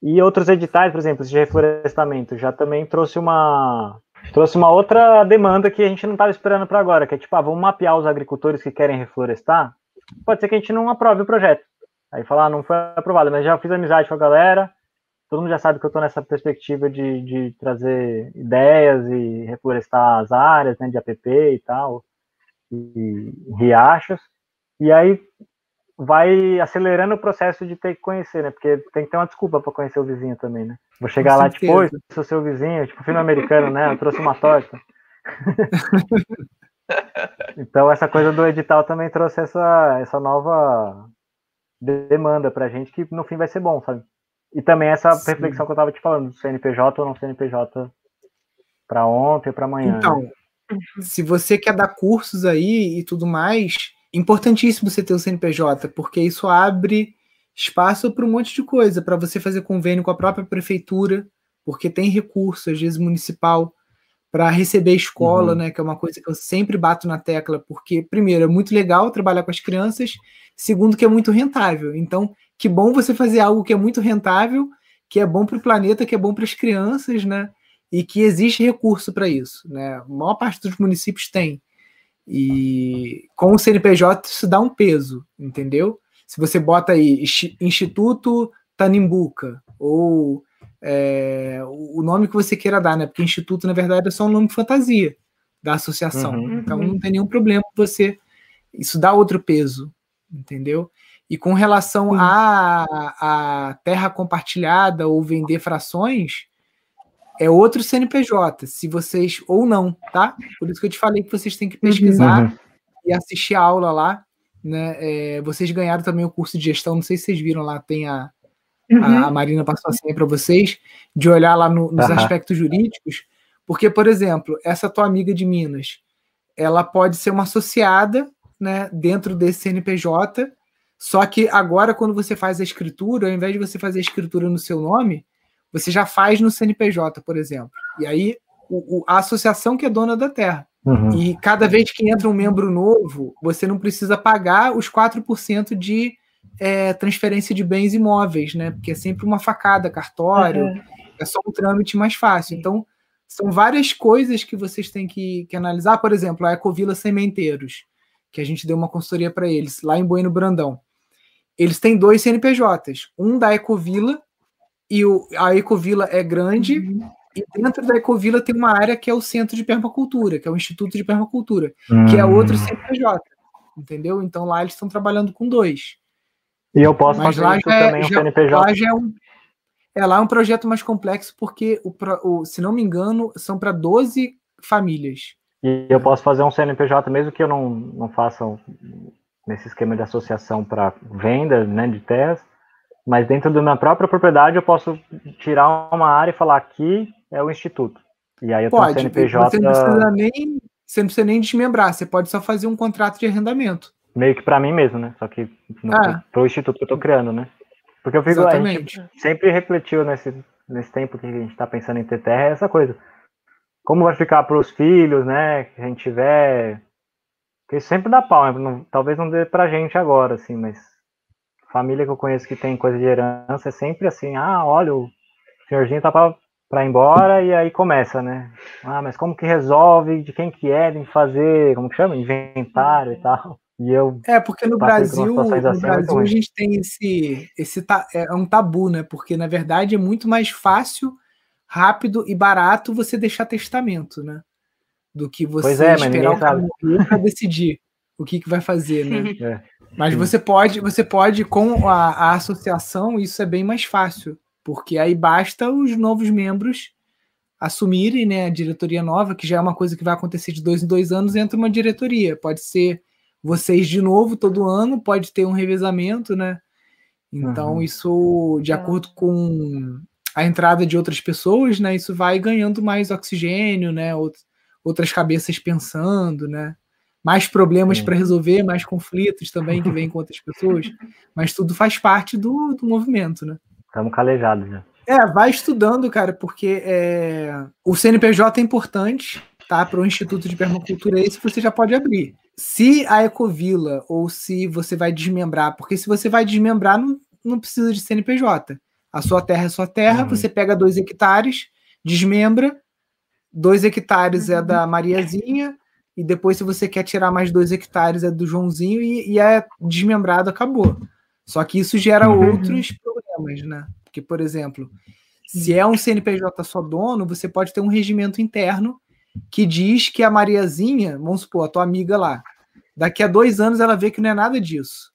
C: E outros editais, por exemplo, de reflorestamento, já também trouxe uma trouxe uma outra demanda que a gente não estava esperando para agora, que é tipo, ah, vamos mapear os agricultores que querem reflorestar. Pode ser que a gente não aprove o projeto. Aí falar, ah, não foi aprovado, mas já fiz amizade com a galera, todo mundo já sabe que eu estou nessa perspectiva de, de trazer ideias e reflorestar as áreas, né, de APP e tal, e riachos. E aí vai acelerando o processo de ter que conhecer, né? Porque tem que ter uma desculpa para conhecer o vizinho também, né? Vou chegar Com lá, certeza. tipo, sou seu vizinho, tipo, filme americano, né? Eu trouxe uma torta. Então essa coisa do edital também trouxe essa, essa nova demanda pra gente que no fim vai ser bom, sabe? E também essa Sim. reflexão que eu tava te falando, do CNPJ ou não CNPJ para ontem ou para amanhã.
A: Então, né? se você quer dar cursos aí e tudo mais, importantíssimo você ter o CNPJ, porque isso abre espaço para um monte de coisa, para você fazer convênio com a própria prefeitura, porque tem recurso, às vezes municipal, para receber escola, uhum. né? Que é uma coisa que eu sempre bato na tecla, porque, primeiro, é muito legal trabalhar com as crianças, segundo, que é muito rentável. Então, que bom você fazer algo que é muito rentável, que é bom para o planeta, que é bom para as crianças, né? E que existe recurso para isso, né? A maior parte dos municípios tem. E com o CNPJ isso dá um peso, entendeu? Se você bota aí Instituto Tanimbuca, ou é, o nome que você queira dar, né? Porque Instituto, na verdade, é só um nome fantasia da associação. Uhum, então uhum. não tem nenhum problema você. Isso dá outro peso, entendeu? E com relação à a, a terra compartilhada ou vender frações, é outro CNPJ, se vocês. Ou não, tá? Por isso que eu te falei que vocês têm que pesquisar uhum. e assistir a aula lá. Né? É, vocês ganharam também o curso de gestão, não sei se vocês viram lá, tem a, Uhum. A, Marina passou a senha para vocês, de olhar lá no, nos uhum. aspectos jurídicos, porque, por exemplo, essa tua amiga de Minas, ela pode ser uma associada né, dentro desse CNPJ, só que agora, quando você faz a escritura, ao invés de você fazer a escritura no seu nome, você já faz no CNPJ, por exemplo. E aí, o, o, a associação que é dona da terra. Uhum. E cada vez que entra um membro novo, você não precisa pagar os 4% de é, transferência de bens imóveis, né? Porque é sempre uma facada, cartório, uhum. é só um trâmite mais fácil. Então, são várias coisas que vocês têm que, que analisar. Por exemplo, a Ecovila Sementeiros, que a gente deu uma consultoria para eles, lá em Bueno Brandão. Eles têm dois CNPJs, um da Ecovila, e o, a Ecovila é grande, uhum. e dentro da Ecovila tem uma área que é o Centro de Permacultura, que é o Instituto de Permacultura, uhum. que é outro hum. CNPJ, entendeu? Então lá eles estão trabalhando com dois.
C: E eu posso Mas fazer isso é, também, um já, CNPJ.
A: Lá já é um, é, lá é um projeto mais complexo, porque, o, o se não me engano, são para 12 famílias.
C: E eu posso fazer um CNPJ, mesmo que eu não, não faça um, nesse esquema de associação para venda né, de terras, mas dentro da minha própria propriedade eu posso tirar uma área e falar aqui é o instituto. E aí eu
A: pode, tenho CNPJ. Você não, precisa nem, você não precisa nem desmembrar, você pode só fazer um contrato de arrendamento
C: meio que para mim mesmo, né? Só que no, ah. pro instituto que eu tô criando, né? Porque eu fico, Exatamente. a gente sempre refletiu nesse, nesse tempo que a gente tá pensando em ter terra, é essa coisa. Como vai ficar para os filhos, né? Que a gente tiver. Porque sempre dá pau, né? não, talvez não dê pra gente agora, assim, mas família que eu conheço que tem coisa de herança é sempre assim, ah, olha, o senhorzinho tá pra, pra ir embora e aí começa, né? Ah, mas como que resolve, de quem que é, tem que fazer, como que chama? Inventário e tal. E eu
A: é, porque no Brasil, no Brasil a gente tem esse, esse é um tabu, né? Porque na verdade é muito mais fácil, rápido e barato você deixar testamento, né? Do que você é, esperar o cara para decidir o que, que vai fazer, né? É. Mas você pode, você pode com a, a associação isso é bem mais fácil, porque aí basta os novos membros assumirem, né, a diretoria nova, que já é uma coisa que vai acontecer de dois em dois anos, entra uma diretoria. Pode ser vocês de novo todo ano, pode ter um revezamento, né? Então, uhum. isso, de acordo com a entrada de outras pessoas, né? Isso vai ganhando mais oxigênio, né? Outras cabeças pensando, né? Mais problemas para resolver, mais conflitos também que vêm com outras pessoas. Mas tudo faz parte do, do movimento, né?
C: Estamos calejados já.
A: É, vai estudando, cara, porque é, o CNPJ é importante, tá? Para o Instituto de Permacultura, esse você já pode abrir se a Ecovila ou se você vai desmembrar, porque se você vai desmembrar, não, não precisa de CNPJ. A sua terra é sua terra, uhum. você pega dois hectares, desmembra, dois hectares uhum. é da Mariazinha, e depois, se você quer tirar mais dois hectares, é do Joãozinho, e, e é desmembrado, acabou. Só que isso gera uhum. outros problemas, né? Porque, por exemplo, se é um CNPJ só dono, você pode ter um regimento interno que diz que a Mariazinha, vamos supor, a tua amiga lá, daqui a dois anos ela vê que não é nada disso.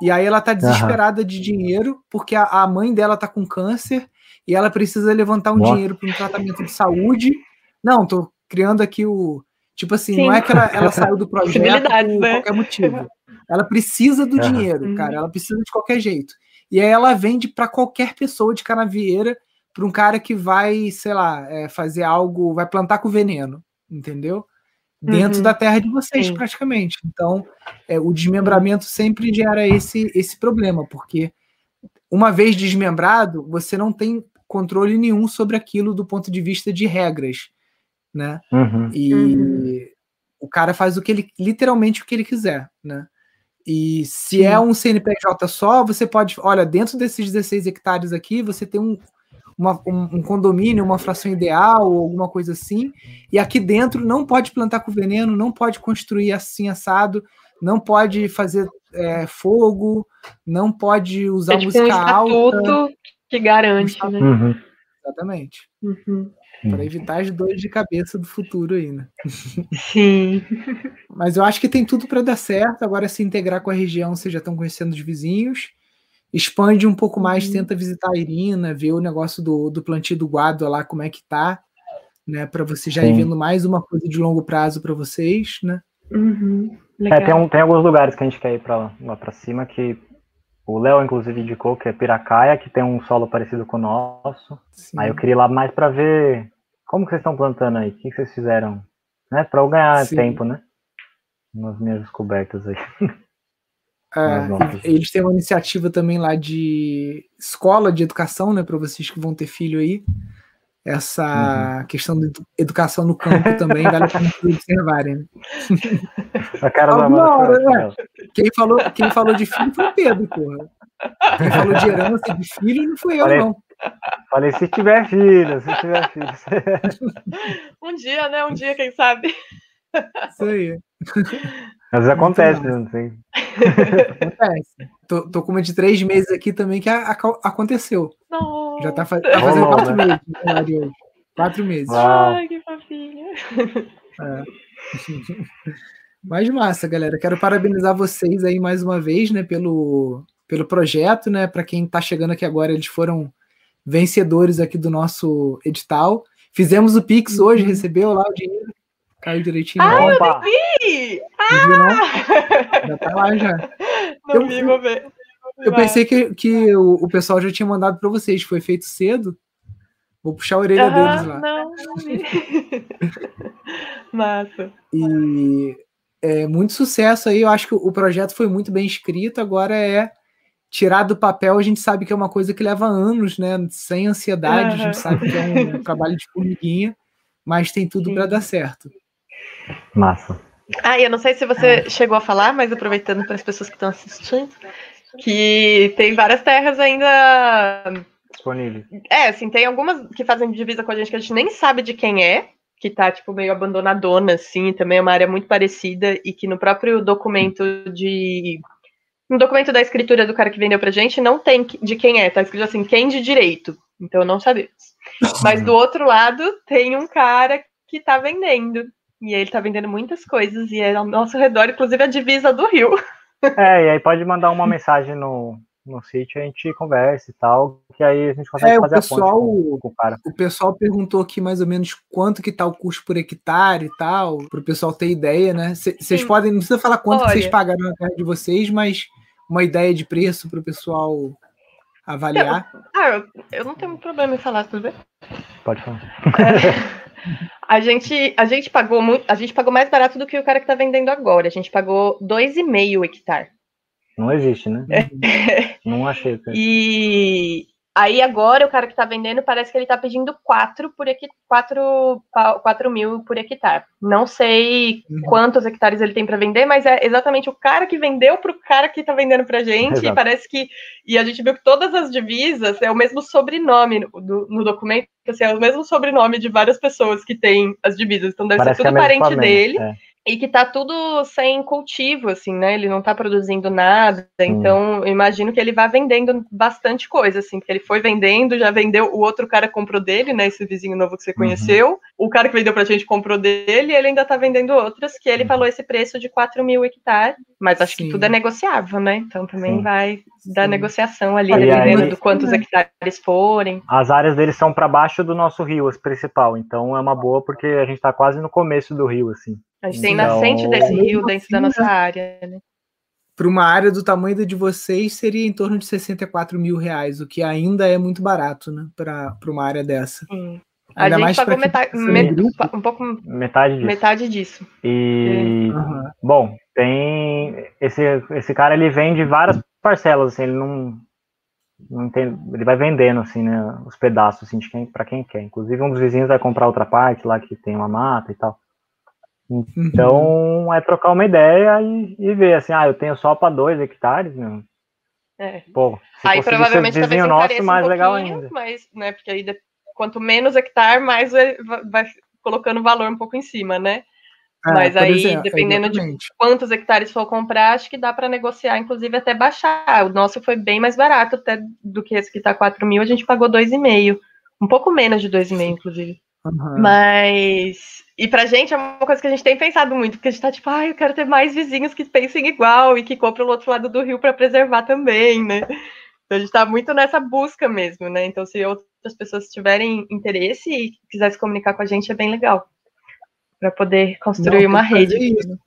A: E aí ela tá desesperada uhum. de dinheiro porque a, a, mãe dela tá com câncer e ela precisa levantar um Nossa. dinheiro para um tratamento de saúde. Não, tô criando aqui o Tipo assim, Sim. não é que ela, ela saiu do projeto por né? qualquer motivo. Ela precisa do dinheiro, uhum. cara. Ela precisa de qualquer jeito. E aí ela vende para qualquer pessoa de canavieira, para um cara que vai, sei lá, é, fazer algo, vai plantar com veneno, entendeu? Dentro uhum. da terra de vocês, Sim. praticamente. Então, é, o desmembramento sempre gera esse, esse problema, porque uma vez desmembrado, você não tem controle nenhum sobre aquilo do ponto de vista de regras, né? Uhum. E uhum. o cara faz o que ele literalmente o que ele quiser, né? E se Sim. é um CNPJ só, você pode, olha, dentro desses 16 hectares aqui, você tem um, uma, um, um, condomínio, uma fração ideal ou alguma coisa assim, e aqui dentro não pode plantar com veneno, não pode construir assim assado, não pode fazer é, fogo, não pode usar é tipo música um alta.
B: que garante, né? Uhum.
A: Exatamente. Uhum. Para evitar as dores de cabeça do futuro aí, né?
B: Sim.
A: Mas eu acho que tem tudo para dar certo. Agora, se integrar com a região, vocês já estão conhecendo os vizinhos. Expande um pouco mais, uhum. tenta visitar a Irina, ver o negócio do, do plantio do guado lá, como é que tá, né? Para você já Sim. ir vendo mais uma coisa de longo prazo para vocês, né?
B: Uhum.
C: É, tem, um, tem alguns lugares que a gente quer ir para lá para cima que o Léo, inclusive, indicou que é Piracaia, que tem um solo parecido com o nosso. Sim. Aí eu queria ir lá mais para ver como que vocês estão plantando aí? O que vocês fizeram? Né? Para eu ganhar Sim. tempo, né? Nas minhas descobertas aí.
A: É, eles têm uma iniciativa também lá de escola de educação, né? Para vocês que vão ter filho aí. Essa uhum. questão de educação no campo também vale a pena observarem. Né?
C: A cara da hora, né?
A: quem, falou, quem falou de filho foi o Pedro, porra. Quem falou de herança de filho não foi eu, Falei, não.
C: Falei, se tiver filho, se tiver filho.
B: um dia, né? Um dia, quem sabe.
A: Isso aí.
C: Às vezes acontece, não sei.
A: Acontece. Tô, tô, com uma de três meses aqui também que a, a, aconteceu.
B: Não.
A: Já tá, tá fazendo quatro né? meses. Quatro meses.
B: Uau. Ai, que fofinho.
A: É. Mas massa, galera. Quero parabenizar vocês aí mais uma vez, né, pelo, pelo projeto, né? Para quem tá chegando aqui agora, eles foram vencedores aqui do nosso edital. Fizemos o Pix uhum. hoje, recebeu lá o dinheiro. Caiu direitinho.
B: Ah, eu não vi!
A: Ah! Já tá lá já.
B: Não eu, vi, vou ver.
A: Eu pensei que, que o, o pessoal já tinha mandado para vocês, foi feito cedo. Vou puxar a orelha uhum, deles lá.
B: Não, não vi. Massa.
A: E é, muito sucesso aí. Eu acho que o projeto foi muito bem escrito. Agora é tirar do papel, a gente sabe que é uma coisa que leva anos, né? Sem ansiedade, uhum. a gente sabe que é um trabalho de formiguinha, mas tem tudo para dar certo.
C: Massa.
B: Ah, eu não sei se você chegou a falar, mas aproveitando para as pessoas que estão assistindo, que tem várias terras ainda
C: disponíveis.
B: É, assim, tem algumas que fazem divisa com a gente que a gente nem sabe de quem é, que tá, tipo, meio abandonadona, assim, também é uma área muito parecida, e que no próprio documento de no documento da escritura do cara que vendeu pra gente, não tem de quem é, tá escrito assim, quem de direito. Então não sabemos. Mas do outro lado, tem um cara que tá vendendo. E ele tá vendendo muitas coisas, e é ao nosso redor, inclusive a divisa do Rio.
C: É, e aí pode mandar uma mensagem no, no sítio, a gente conversa e tal, que aí a gente consegue é, fazer
A: pessoal,
C: a ponte com, com, o cara.
A: O pessoal perguntou aqui mais ou menos quanto que tá o custo por hectare e tal, para o pessoal ter ideia, né? Vocês podem, não precisa falar quanto vocês pagaram na terra de vocês, mas uma ideia de preço para o pessoal avaliar?
B: Eu, ah, eu, eu, não tenho problema em falar, tudo bem?
C: Pode falar.
B: É, a, gente, a, gente pagou muito, a gente pagou mais barato do que o cara que está vendendo agora. A gente pagou 2,5 hectare.
C: Não existe, né? É. Não achei.
B: Cara. E, Aí agora o cara que está vendendo parece que ele está pedindo 4, por 4, 4 mil por hectare. Não sei uhum. quantos hectares ele tem para vender, mas é exatamente o cara que vendeu para o cara que está vendendo para gente. Exato. E parece que. E a gente viu que todas as divisas é o mesmo sobrenome no, do, no documento, assim, é o mesmo sobrenome de várias pessoas que têm as divisas. Então deve parece ser tudo é parente dele. É. e que tá tudo sem cultivo, assim, né? Ele não tá produzindo nada, então eu imagino que ele vá vendendo bastante coisa, assim, porque ele foi vendendo, já vendeu, o outro cara comprou dele, né? Esse vizinho novo que você uhum. conheceu, uhum. o cara que vendeu pra gente comprou dele, e ele ainda tá vendendo outras, que ele falou esse preço de 4 mil hectares, mas acho Sim. que tudo é negociável, né? Então também Sim. vai da Sim. negociação ali, dependendo aí, do quantos hectares forem.
C: As áreas deles são para baixo do nosso rio, as principal, então é uma boa porque a gente tá quase no começo do rio, assim.
B: A gente tem nascente desse rio dentro da nossa área, né?
A: Para uma área do tamanho de vocês, seria em torno de 64 mil reais, o que ainda é muito barato, né? Para uma área dessa.
B: Sim. A Ainda gente pagou metade, met, um pouco
C: metade disso.
B: Metade disso.
C: E uhum. bom, tem esse esse cara ele vende várias parcelas, assim, ele não não tem, ele vai vendendo assim, né, os pedaços assim de quem para quem quer. Inclusive um dos vizinhos vai comprar outra parte lá que tem uma mata e tal. Então uhum. é trocar uma ideia e, e, ver assim, ah, eu tenho só para dois hectares, meu.
B: É.
C: Pô,
B: aí provavelmente
C: talvez
B: vizinho
C: nosso, mais um legal ainda.
B: Mas, né, porque aí quanto menos hectare, mais vai, vai colocando valor um pouco em cima, né? É, mas aí, exemplo, dependendo exatamente. de quantos hectares for comprar, acho que dá para negociar, inclusive até baixar. O nosso foi bem mais barato até do que esse que está 4 mil, a gente pagou 2,5. Um pouco menos de 2,5, inclusive. Uhum. Mas. E pra gente é uma coisa que a gente tem pensado muito, porque a gente tá tipo, ah, eu quero ter mais vizinhos que pensem igual e que comprem o outro lado do rio para preservar também, né? Então a gente tá muito nessa busca mesmo, né? Então, se outras pessoas tiverem interesse e quiser se comunicar com a gente, é bem legal. Para poder construir Não, uma rede. Isso,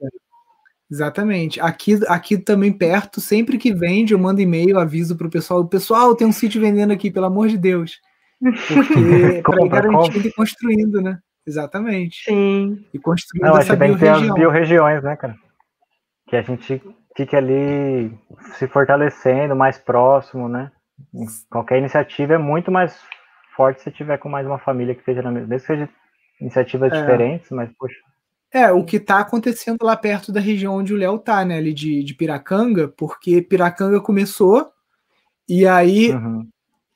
A: Exatamente. Aqui, aqui também perto, sempre que vende, eu mando e-mail, aviso pro pessoal, pessoal, tem um sítio vendendo aqui, pelo amor de Deus. Porque para ir garantindo e construindo, né? Exatamente.
B: Sim.
A: E construindo Não, essa tem que ter as
C: biorregiões, né, cara? Que a gente fique ali se fortalecendo, mais próximo, né? Qualquer iniciativa é muito mais forte se tiver com mais uma família que esteja na mesma. Mesmo que seja iniciativas é. diferentes, mas, poxa.
A: É, o que está acontecendo lá perto da região onde o Léo tá, né? Ali de, de Piracanga, porque Piracanga começou e aí uhum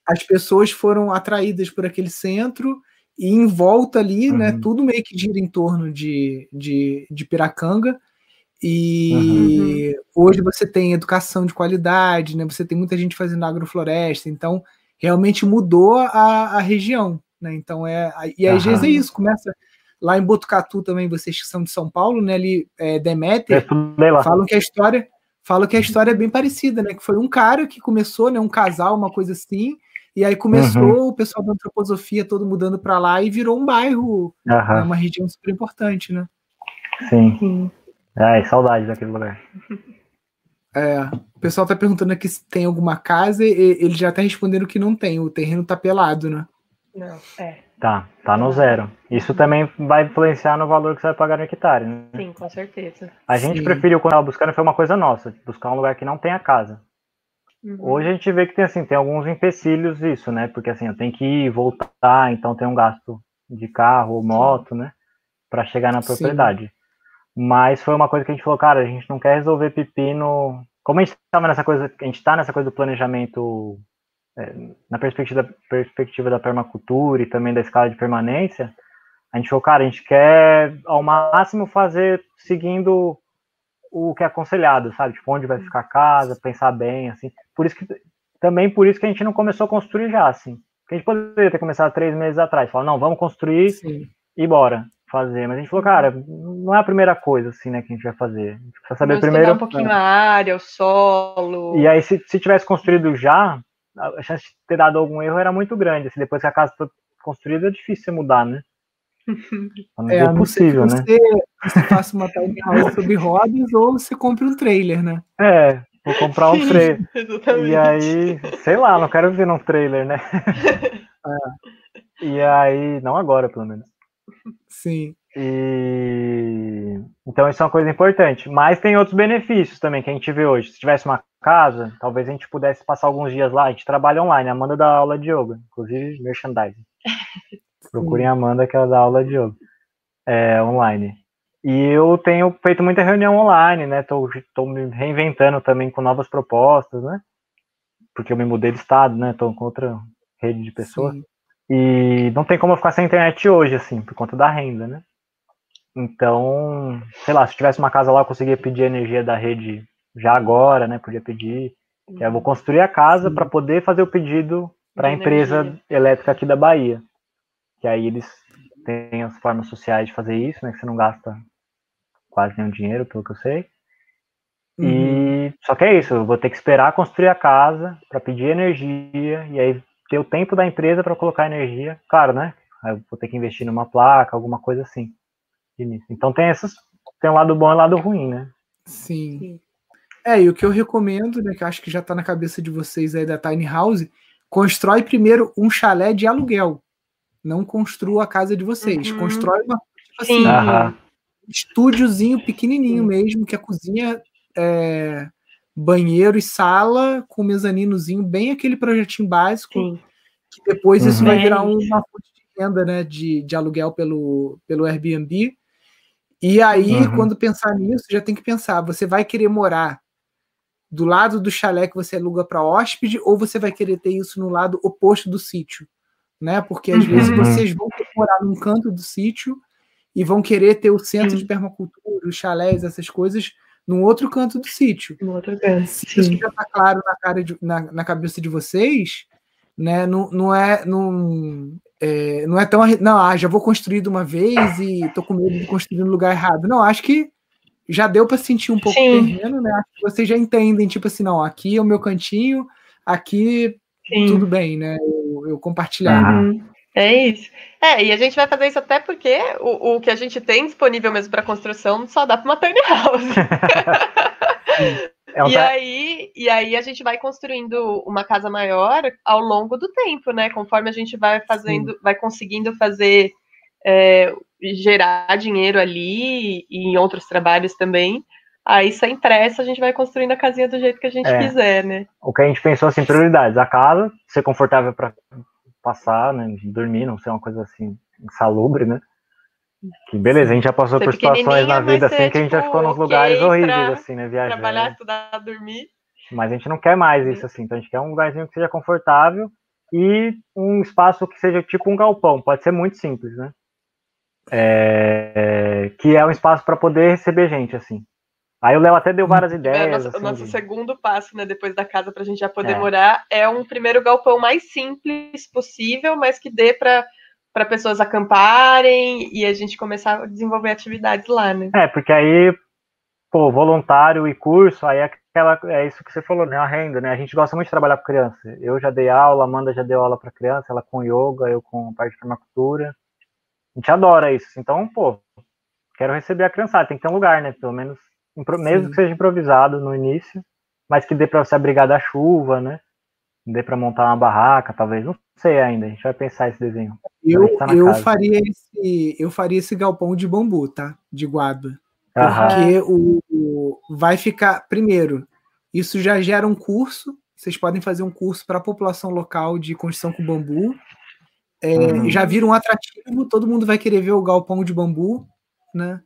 A: as pessoas foram atraídas por aquele centro e em volta ali, né, uhum. né, tudo meio que gira em torno de, de, de Piracanga. E uhum. hoje você tem educação de qualidade, né? Você tem muita gente fazendo agrofloresta, então realmente mudou a, a região, né? Então é e às uhum. vezes é isso, começa lá em Botucatu também, vocês que são de São Paulo, né? Ali é, Deméter, falam que a história falam que a história é bem parecida, né? Que foi um cara que começou, né? Um casal, uma coisa assim, e aí começou uhum. o pessoal da antroposofia todo mudando para lá e virou um bairro, uhum. né, uma região super importante, né?
C: Sim. Sim. Ai, saudade daquele lugar.
A: É, o pessoal tá perguntando aqui se tem alguma casa e eles já tá respondendo que não tem, o terreno tá pelado, né?
B: Não, é.
C: Tá, tá no zero. Isso também vai influenciar no valor que você vai pagar no hectare, né?
B: Sim, com certeza.
C: A gente Sim. preferiu, quando tava buscando, foi uma coisa nossa, buscar um lugar que não tenha casa. Uhum. Hoje a gente vê que tem assim, tem alguns empecilhos isso, né? Porque assim, eu tenho que ir, voltar, então tem um gasto de carro ou moto, né? Para chegar na propriedade. Sim. Mas foi uma coisa que a gente falou, cara, a gente não quer resolver pepino. Como a gente estava nessa coisa, a gente está nessa coisa do planejamento é, na perspectiva, perspectiva da permacultura e também da escala de permanência, a gente falou, cara, a gente quer ao máximo fazer seguindo o que é aconselhado, sabe? Tipo, onde vai ficar a casa, pensar bem, assim. Por isso que também por isso que a gente não começou a construir já, assim. Porque a gente poderia ter começado três meses atrás, falar, não, vamos construir Sim. e bora fazer. Mas a gente falou, cara, não é a primeira coisa, assim, né, que a gente vai fazer. A gente precisa saber vamos primeiro.
B: um pouquinho a área, o solo.
C: E aí, se, se tivesse construído já, a chance de ter dado algum erro era muito grande. Assim, depois que a casa foi construída, é difícil você mudar, né?
A: Não é, é possível, né? Você, você faça uma tiny house sobre rodas ou você compre um trailer, né?
C: É, vou comprar um trailer. e aí, sei lá, não quero ver num trailer, né? É. E aí, não agora, pelo menos.
A: Sim.
C: E então isso é uma coisa importante. Mas tem outros benefícios também que a gente vê hoje. Se tivesse uma casa, talvez a gente pudesse passar alguns dias lá. A gente trabalha online, a Amanda dá aula de yoga, inclusive merchandising. Procurem a Amanda que ela dá aula de yoga é, online. E eu tenho feito muita reunião online, né? Tô, tô me reinventando também com novas propostas, né? Porque eu me mudei de estado, né? Tô com outra rede de pessoas. Sim. E não tem como eu ficar sem internet hoje, assim, por conta da renda, né? Então, sei lá, se tivesse uma casa lá, eu conseguia pedir energia da rede já agora, né? Podia pedir. Uhum. Eu vou construir a casa para poder fazer o pedido para a empresa elétrica aqui da Bahia. Que aí eles têm as formas sociais de fazer isso, né? Que você não gasta quase nenhum dinheiro, pelo que eu sei. Uhum. E só que é isso, eu vou ter que esperar construir a casa para pedir energia e aí ter o tempo da empresa para colocar energia. Claro, né? Aí eu vou ter que investir numa placa, alguma coisa assim. Então tem essas, tem um lado bom e um lado ruim, né?
A: Sim. É, e o que eu recomendo, né, que eu acho que já está na cabeça de vocês aí da Tiny House, constrói primeiro um chalé de aluguel. Não construa a casa de vocês. Uhum. Constrói uma tipo assim, um estúdiozinho pequenininho mesmo, que a cozinha é, banheiro e sala com mezaninozinho, bem aquele projetinho básico. Sim. Que depois uhum. isso vai virar uma fonte de renda, né, de, de aluguel pelo, pelo Airbnb. E aí, uhum. quando pensar nisso, já tem que pensar: você vai querer morar do lado do chalé que você aluga para hóspede, ou você vai querer ter isso no lado oposto do sítio, né? Porque às uhum. vezes vocês vão morar num canto do sítio e vão querer ter o centro de permacultura, os chalés, essas coisas, num outro canto do sítio.
B: No outro canto.
A: Se isso já está claro na, cara de, na, na, cabeça de vocês, né? Não, não é. Não, é, não é tão. Não, ah, já vou construir de uma vez e tô com medo de construir no lugar errado. Não, acho que já deu para sentir um pouco Sim. o terreno, né? Vocês já entendem, tipo assim, não, aqui é o meu cantinho, aqui Sim. tudo bem, né? Eu, compartilhar.
B: Uhum. É isso. É, e a gente vai fazer isso até porque o, o que a gente tem disponível mesmo para construção só dá para uma tiny house. É e, aí, e aí a gente vai construindo uma casa maior ao longo do tempo, né? Conforme a gente vai fazendo, Sim. vai conseguindo fazer é, gerar dinheiro ali e em outros trabalhos também. Aí, sem pressa, a gente vai construindo a casinha do jeito que a gente é, quiser, né?
C: O que a gente pensou assim, prioridades, a casa, ser confortável para passar, né? Dormir, não ser uma coisa assim, insalubre, né? Que beleza, a gente já passou por situações na vida assim ser, que a gente já ficou nos lugares horríveis, assim, né? Viajando.
B: Trabalhar, estudar, dormir.
C: Mas a gente não quer mais isso, assim. Então a gente quer um lugarzinho que seja confortável e um espaço que seja tipo um galpão. Pode ser muito simples, né? É... Que é um espaço para poder receber gente, assim. Aí o Léo até deu várias ideias. É,
B: nosso,
C: assim,
B: o nosso de... segundo passo, né, depois da casa para a gente já poder é. morar, é um primeiro galpão mais simples possível, mas que dê para para pessoas acamparem e a gente começar a desenvolver atividades lá, né?
C: É, porque aí, pô, voluntário e curso, aí é aquela, é isso que você falou, né? A renda, né? A gente gosta muito de trabalhar com criança. Eu já dei aula, Amanda já deu aula para criança, ela com yoga, eu com parte de permacultura. A gente adora isso. Então, pô, quero receber a criançada, tem que ter um lugar, né? Pelo menos, mesmo Sim. que seja improvisado no início, mas que dê para você abrigar da chuva, né? Dê para montar uma barraca, talvez. Não sei ainda. A gente vai pensar esse desenho.
A: Eu, tá eu faria esse, eu faria esse galpão de bambu, tá? De guarda. Porque o, o, vai ficar. Primeiro, isso já gera um curso. Vocês podem fazer um curso para a população local de construção com bambu. É, uhum. Já vira um atrativo, todo mundo vai querer ver o galpão de bambu, né?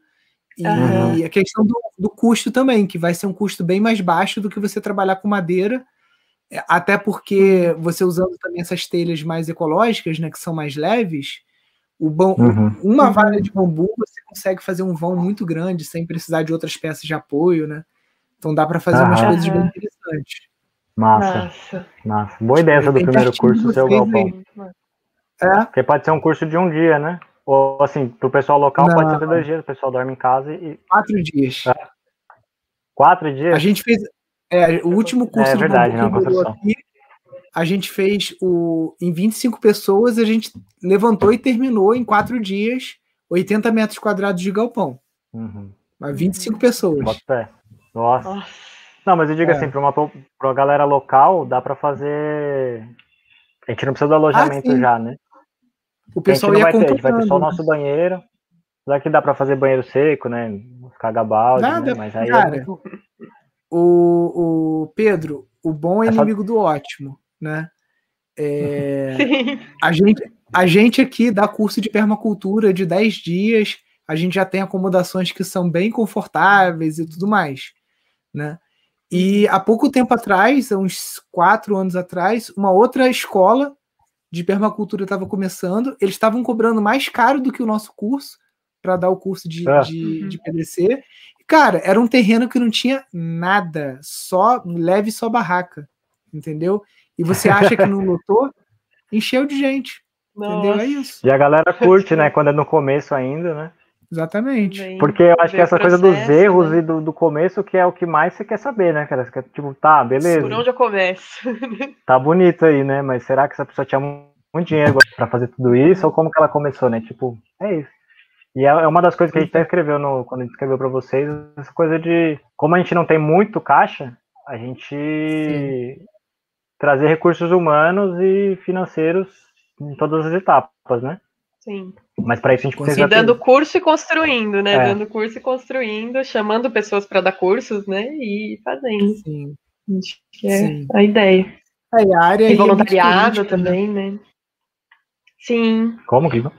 A: E uhum. a questão do, do, custo também, que vai ser um custo bem mais baixo do que você trabalhar com madeira é, até porque você usando também essas telhas mais ecológicas, né, que são mais leves, o bom, uhum. uma vara de bambu você consegue fazer um vão muito grande sem precisar de outras peças de apoio, né? Então dá para fazer uhum. umas coisas bem interessantes.
C: Massa. Massa. Massa. Boa ideia essa do primeiro curso, seu galpão. É? Porque pode ser um curso de um dia, né? Ou assim, para o pessoal local Não. pode ser dois dias, o pessoal dorme em casa e.
A: Quatro dias. É.
C: Quatro dias?
A: A gente fez. É, o último curso é, verdade, não, aqui, a gente fez o em 25 pessoas, a gente levantou e terminou em quatro dias 80 metros quadrados de galpão. Uhum. Mas 25 pessoas.
C: Bota Nossa. Não, mas eu digo é. assim, para uma pra galera local, dá para fazer. A gente não precisa do alojamento ah, já, né?
A: O pessoal ia vai ter, a gente
C: vai ter só o nosso banheiro. Daqui dá para fazer banheiro seco, né? Caga balde, Nada, né? Mas aí é
A: cara, é muito o, o Pedro, o bom é inimigo do ótimo, né? É, a, gente, a gente aqui dá curso de permacultura de 10 dias, a gente já tem acomodações que são bem confortáveis e tudo mais, né? E há pouco tempo atrás, uns quatro anos atrás, uma outra escola de permacultura estava começando, eles estavam cobrando mais caro do que o nosso curso, para dar o curso de, é. de, de PDC. Cara, era um terreno que não tinha nada, só leve só barraca, entendeu? E você acha que não lotou? Encheu de gente. Nossa. Entendeu? É isso.
C: E a galera curte, né? Quando é no começo ainda, né?
A: Exatamente.
C: Bem, Porque eu acho que essa processo, coisa dos erros né? e do, do começo que é o que mais você quer saber, né, cara? Você quer, tipo, tá, beleza.
B: Por onde eu começo?
C: tá bonito aí, né? Mas será que essa pessoa tinha muito dinheiro para fazer tudo isso? Ou como que ela começou, né? Tipo, é isso. E é, é uma das coisas que a gente até escreveu no, quando a gente escreveu para vocês, essa coisa de como a gente não tem muito caixa, a gente Sim. trazer recursos humanos e financeiros em todas as etapas, né?
B: Sim.
C: Mas para isso a gente
B: precisa. E dando curso e construindo, né? É. Dando curso e construindo, chamando pessoas para dar cursos, né? E fazendo. Sim. Acho que é Sim. a ideia.
A: É, a área
B: e é voluntariado é também, né? Sim.
C: Como, Guido?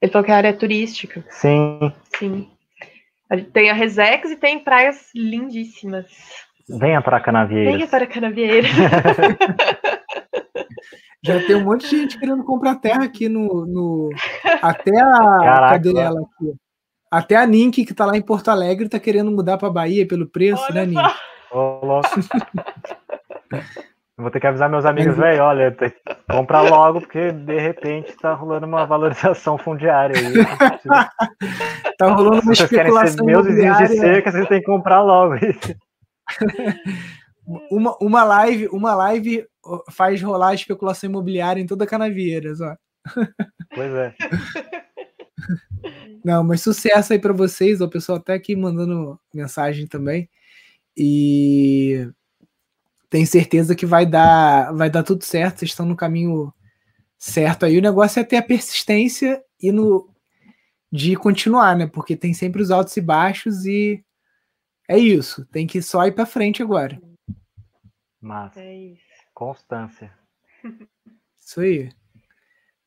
B: Ele falou que a área é turística.
C: Sim.
B: Sim. Tem a Resex e tem praias lindíssimas.
C: Venha para Canavieira.
B: Venha para Canavieira.
A: Já tem um monte de gente querendo comprar terra aqui no. no até a. Caraca, cadê ela aqui? Até a Nink, que tá lá em Porto Alegre, tá querendo mudar pra Bahia pelo preço, Olha né, Nink?
C: Ô, Vou ter que avisar meus amigos, velho, olha, compra logo, porque de repente tá rolando uma valorização fundiária aí.
A: tá rolando uma especulação meus vizinhos de
C: cerca, vocês têm que comprar logo
A: uma, uma live, uma live faz rolar a especulação imobiliária em toda a Canavieiras, ó.
C: Pois é.
A: Não, mas sucesso aí para vocês, o pessoal até aqui mandando mensagem também. E tenho certeza que vai dar, vai dar tudo certo, vocês estão no caminho certo aí. O negócio é ter a persistência e no de continuar, né? Porque tem sempre os altos e baixos e é isso, tem que só ir para frente agora.
C: Mas é isso. Constância.
A: Isso aí.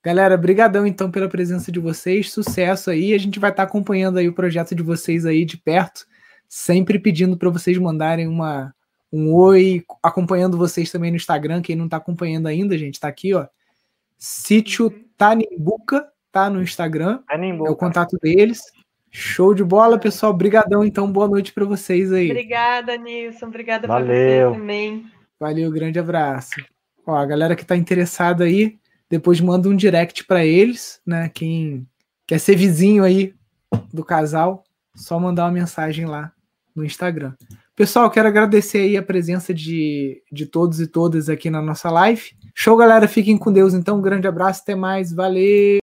A: Galera, brigadão então pela presença de vocês, sucesso aí. A gente vai estar tá acompanhando aí o projeto de vocês aí de perto, sempre pedindo para vocês mandarem uma um oi, acompanhando vocês também no Instagram. Quem não está acompanhando ainda, gente, está aqui, ó. Sítio Tanimbuca, tá no Instagram. Tanimbuca. É o contato deles. Show de bola, pessoal. Brigadão, então. Boa noite para vocês aí.
B: Obrigada, Nilson. Obrigada para você também.
A: Valeu, grande abraço. Ó, a galera que está interessada aí, depois manda um direct para eles, né? Quem quer ser vizinho aí do casal, só mandar uma mensagem lá no Instagram. Pessoal, quero agradecer aí a presença de, de todos e todas aqui na nossa live. Show, galera. Fiquem com Deus, então. Um grande abraço, até mais. Valeu!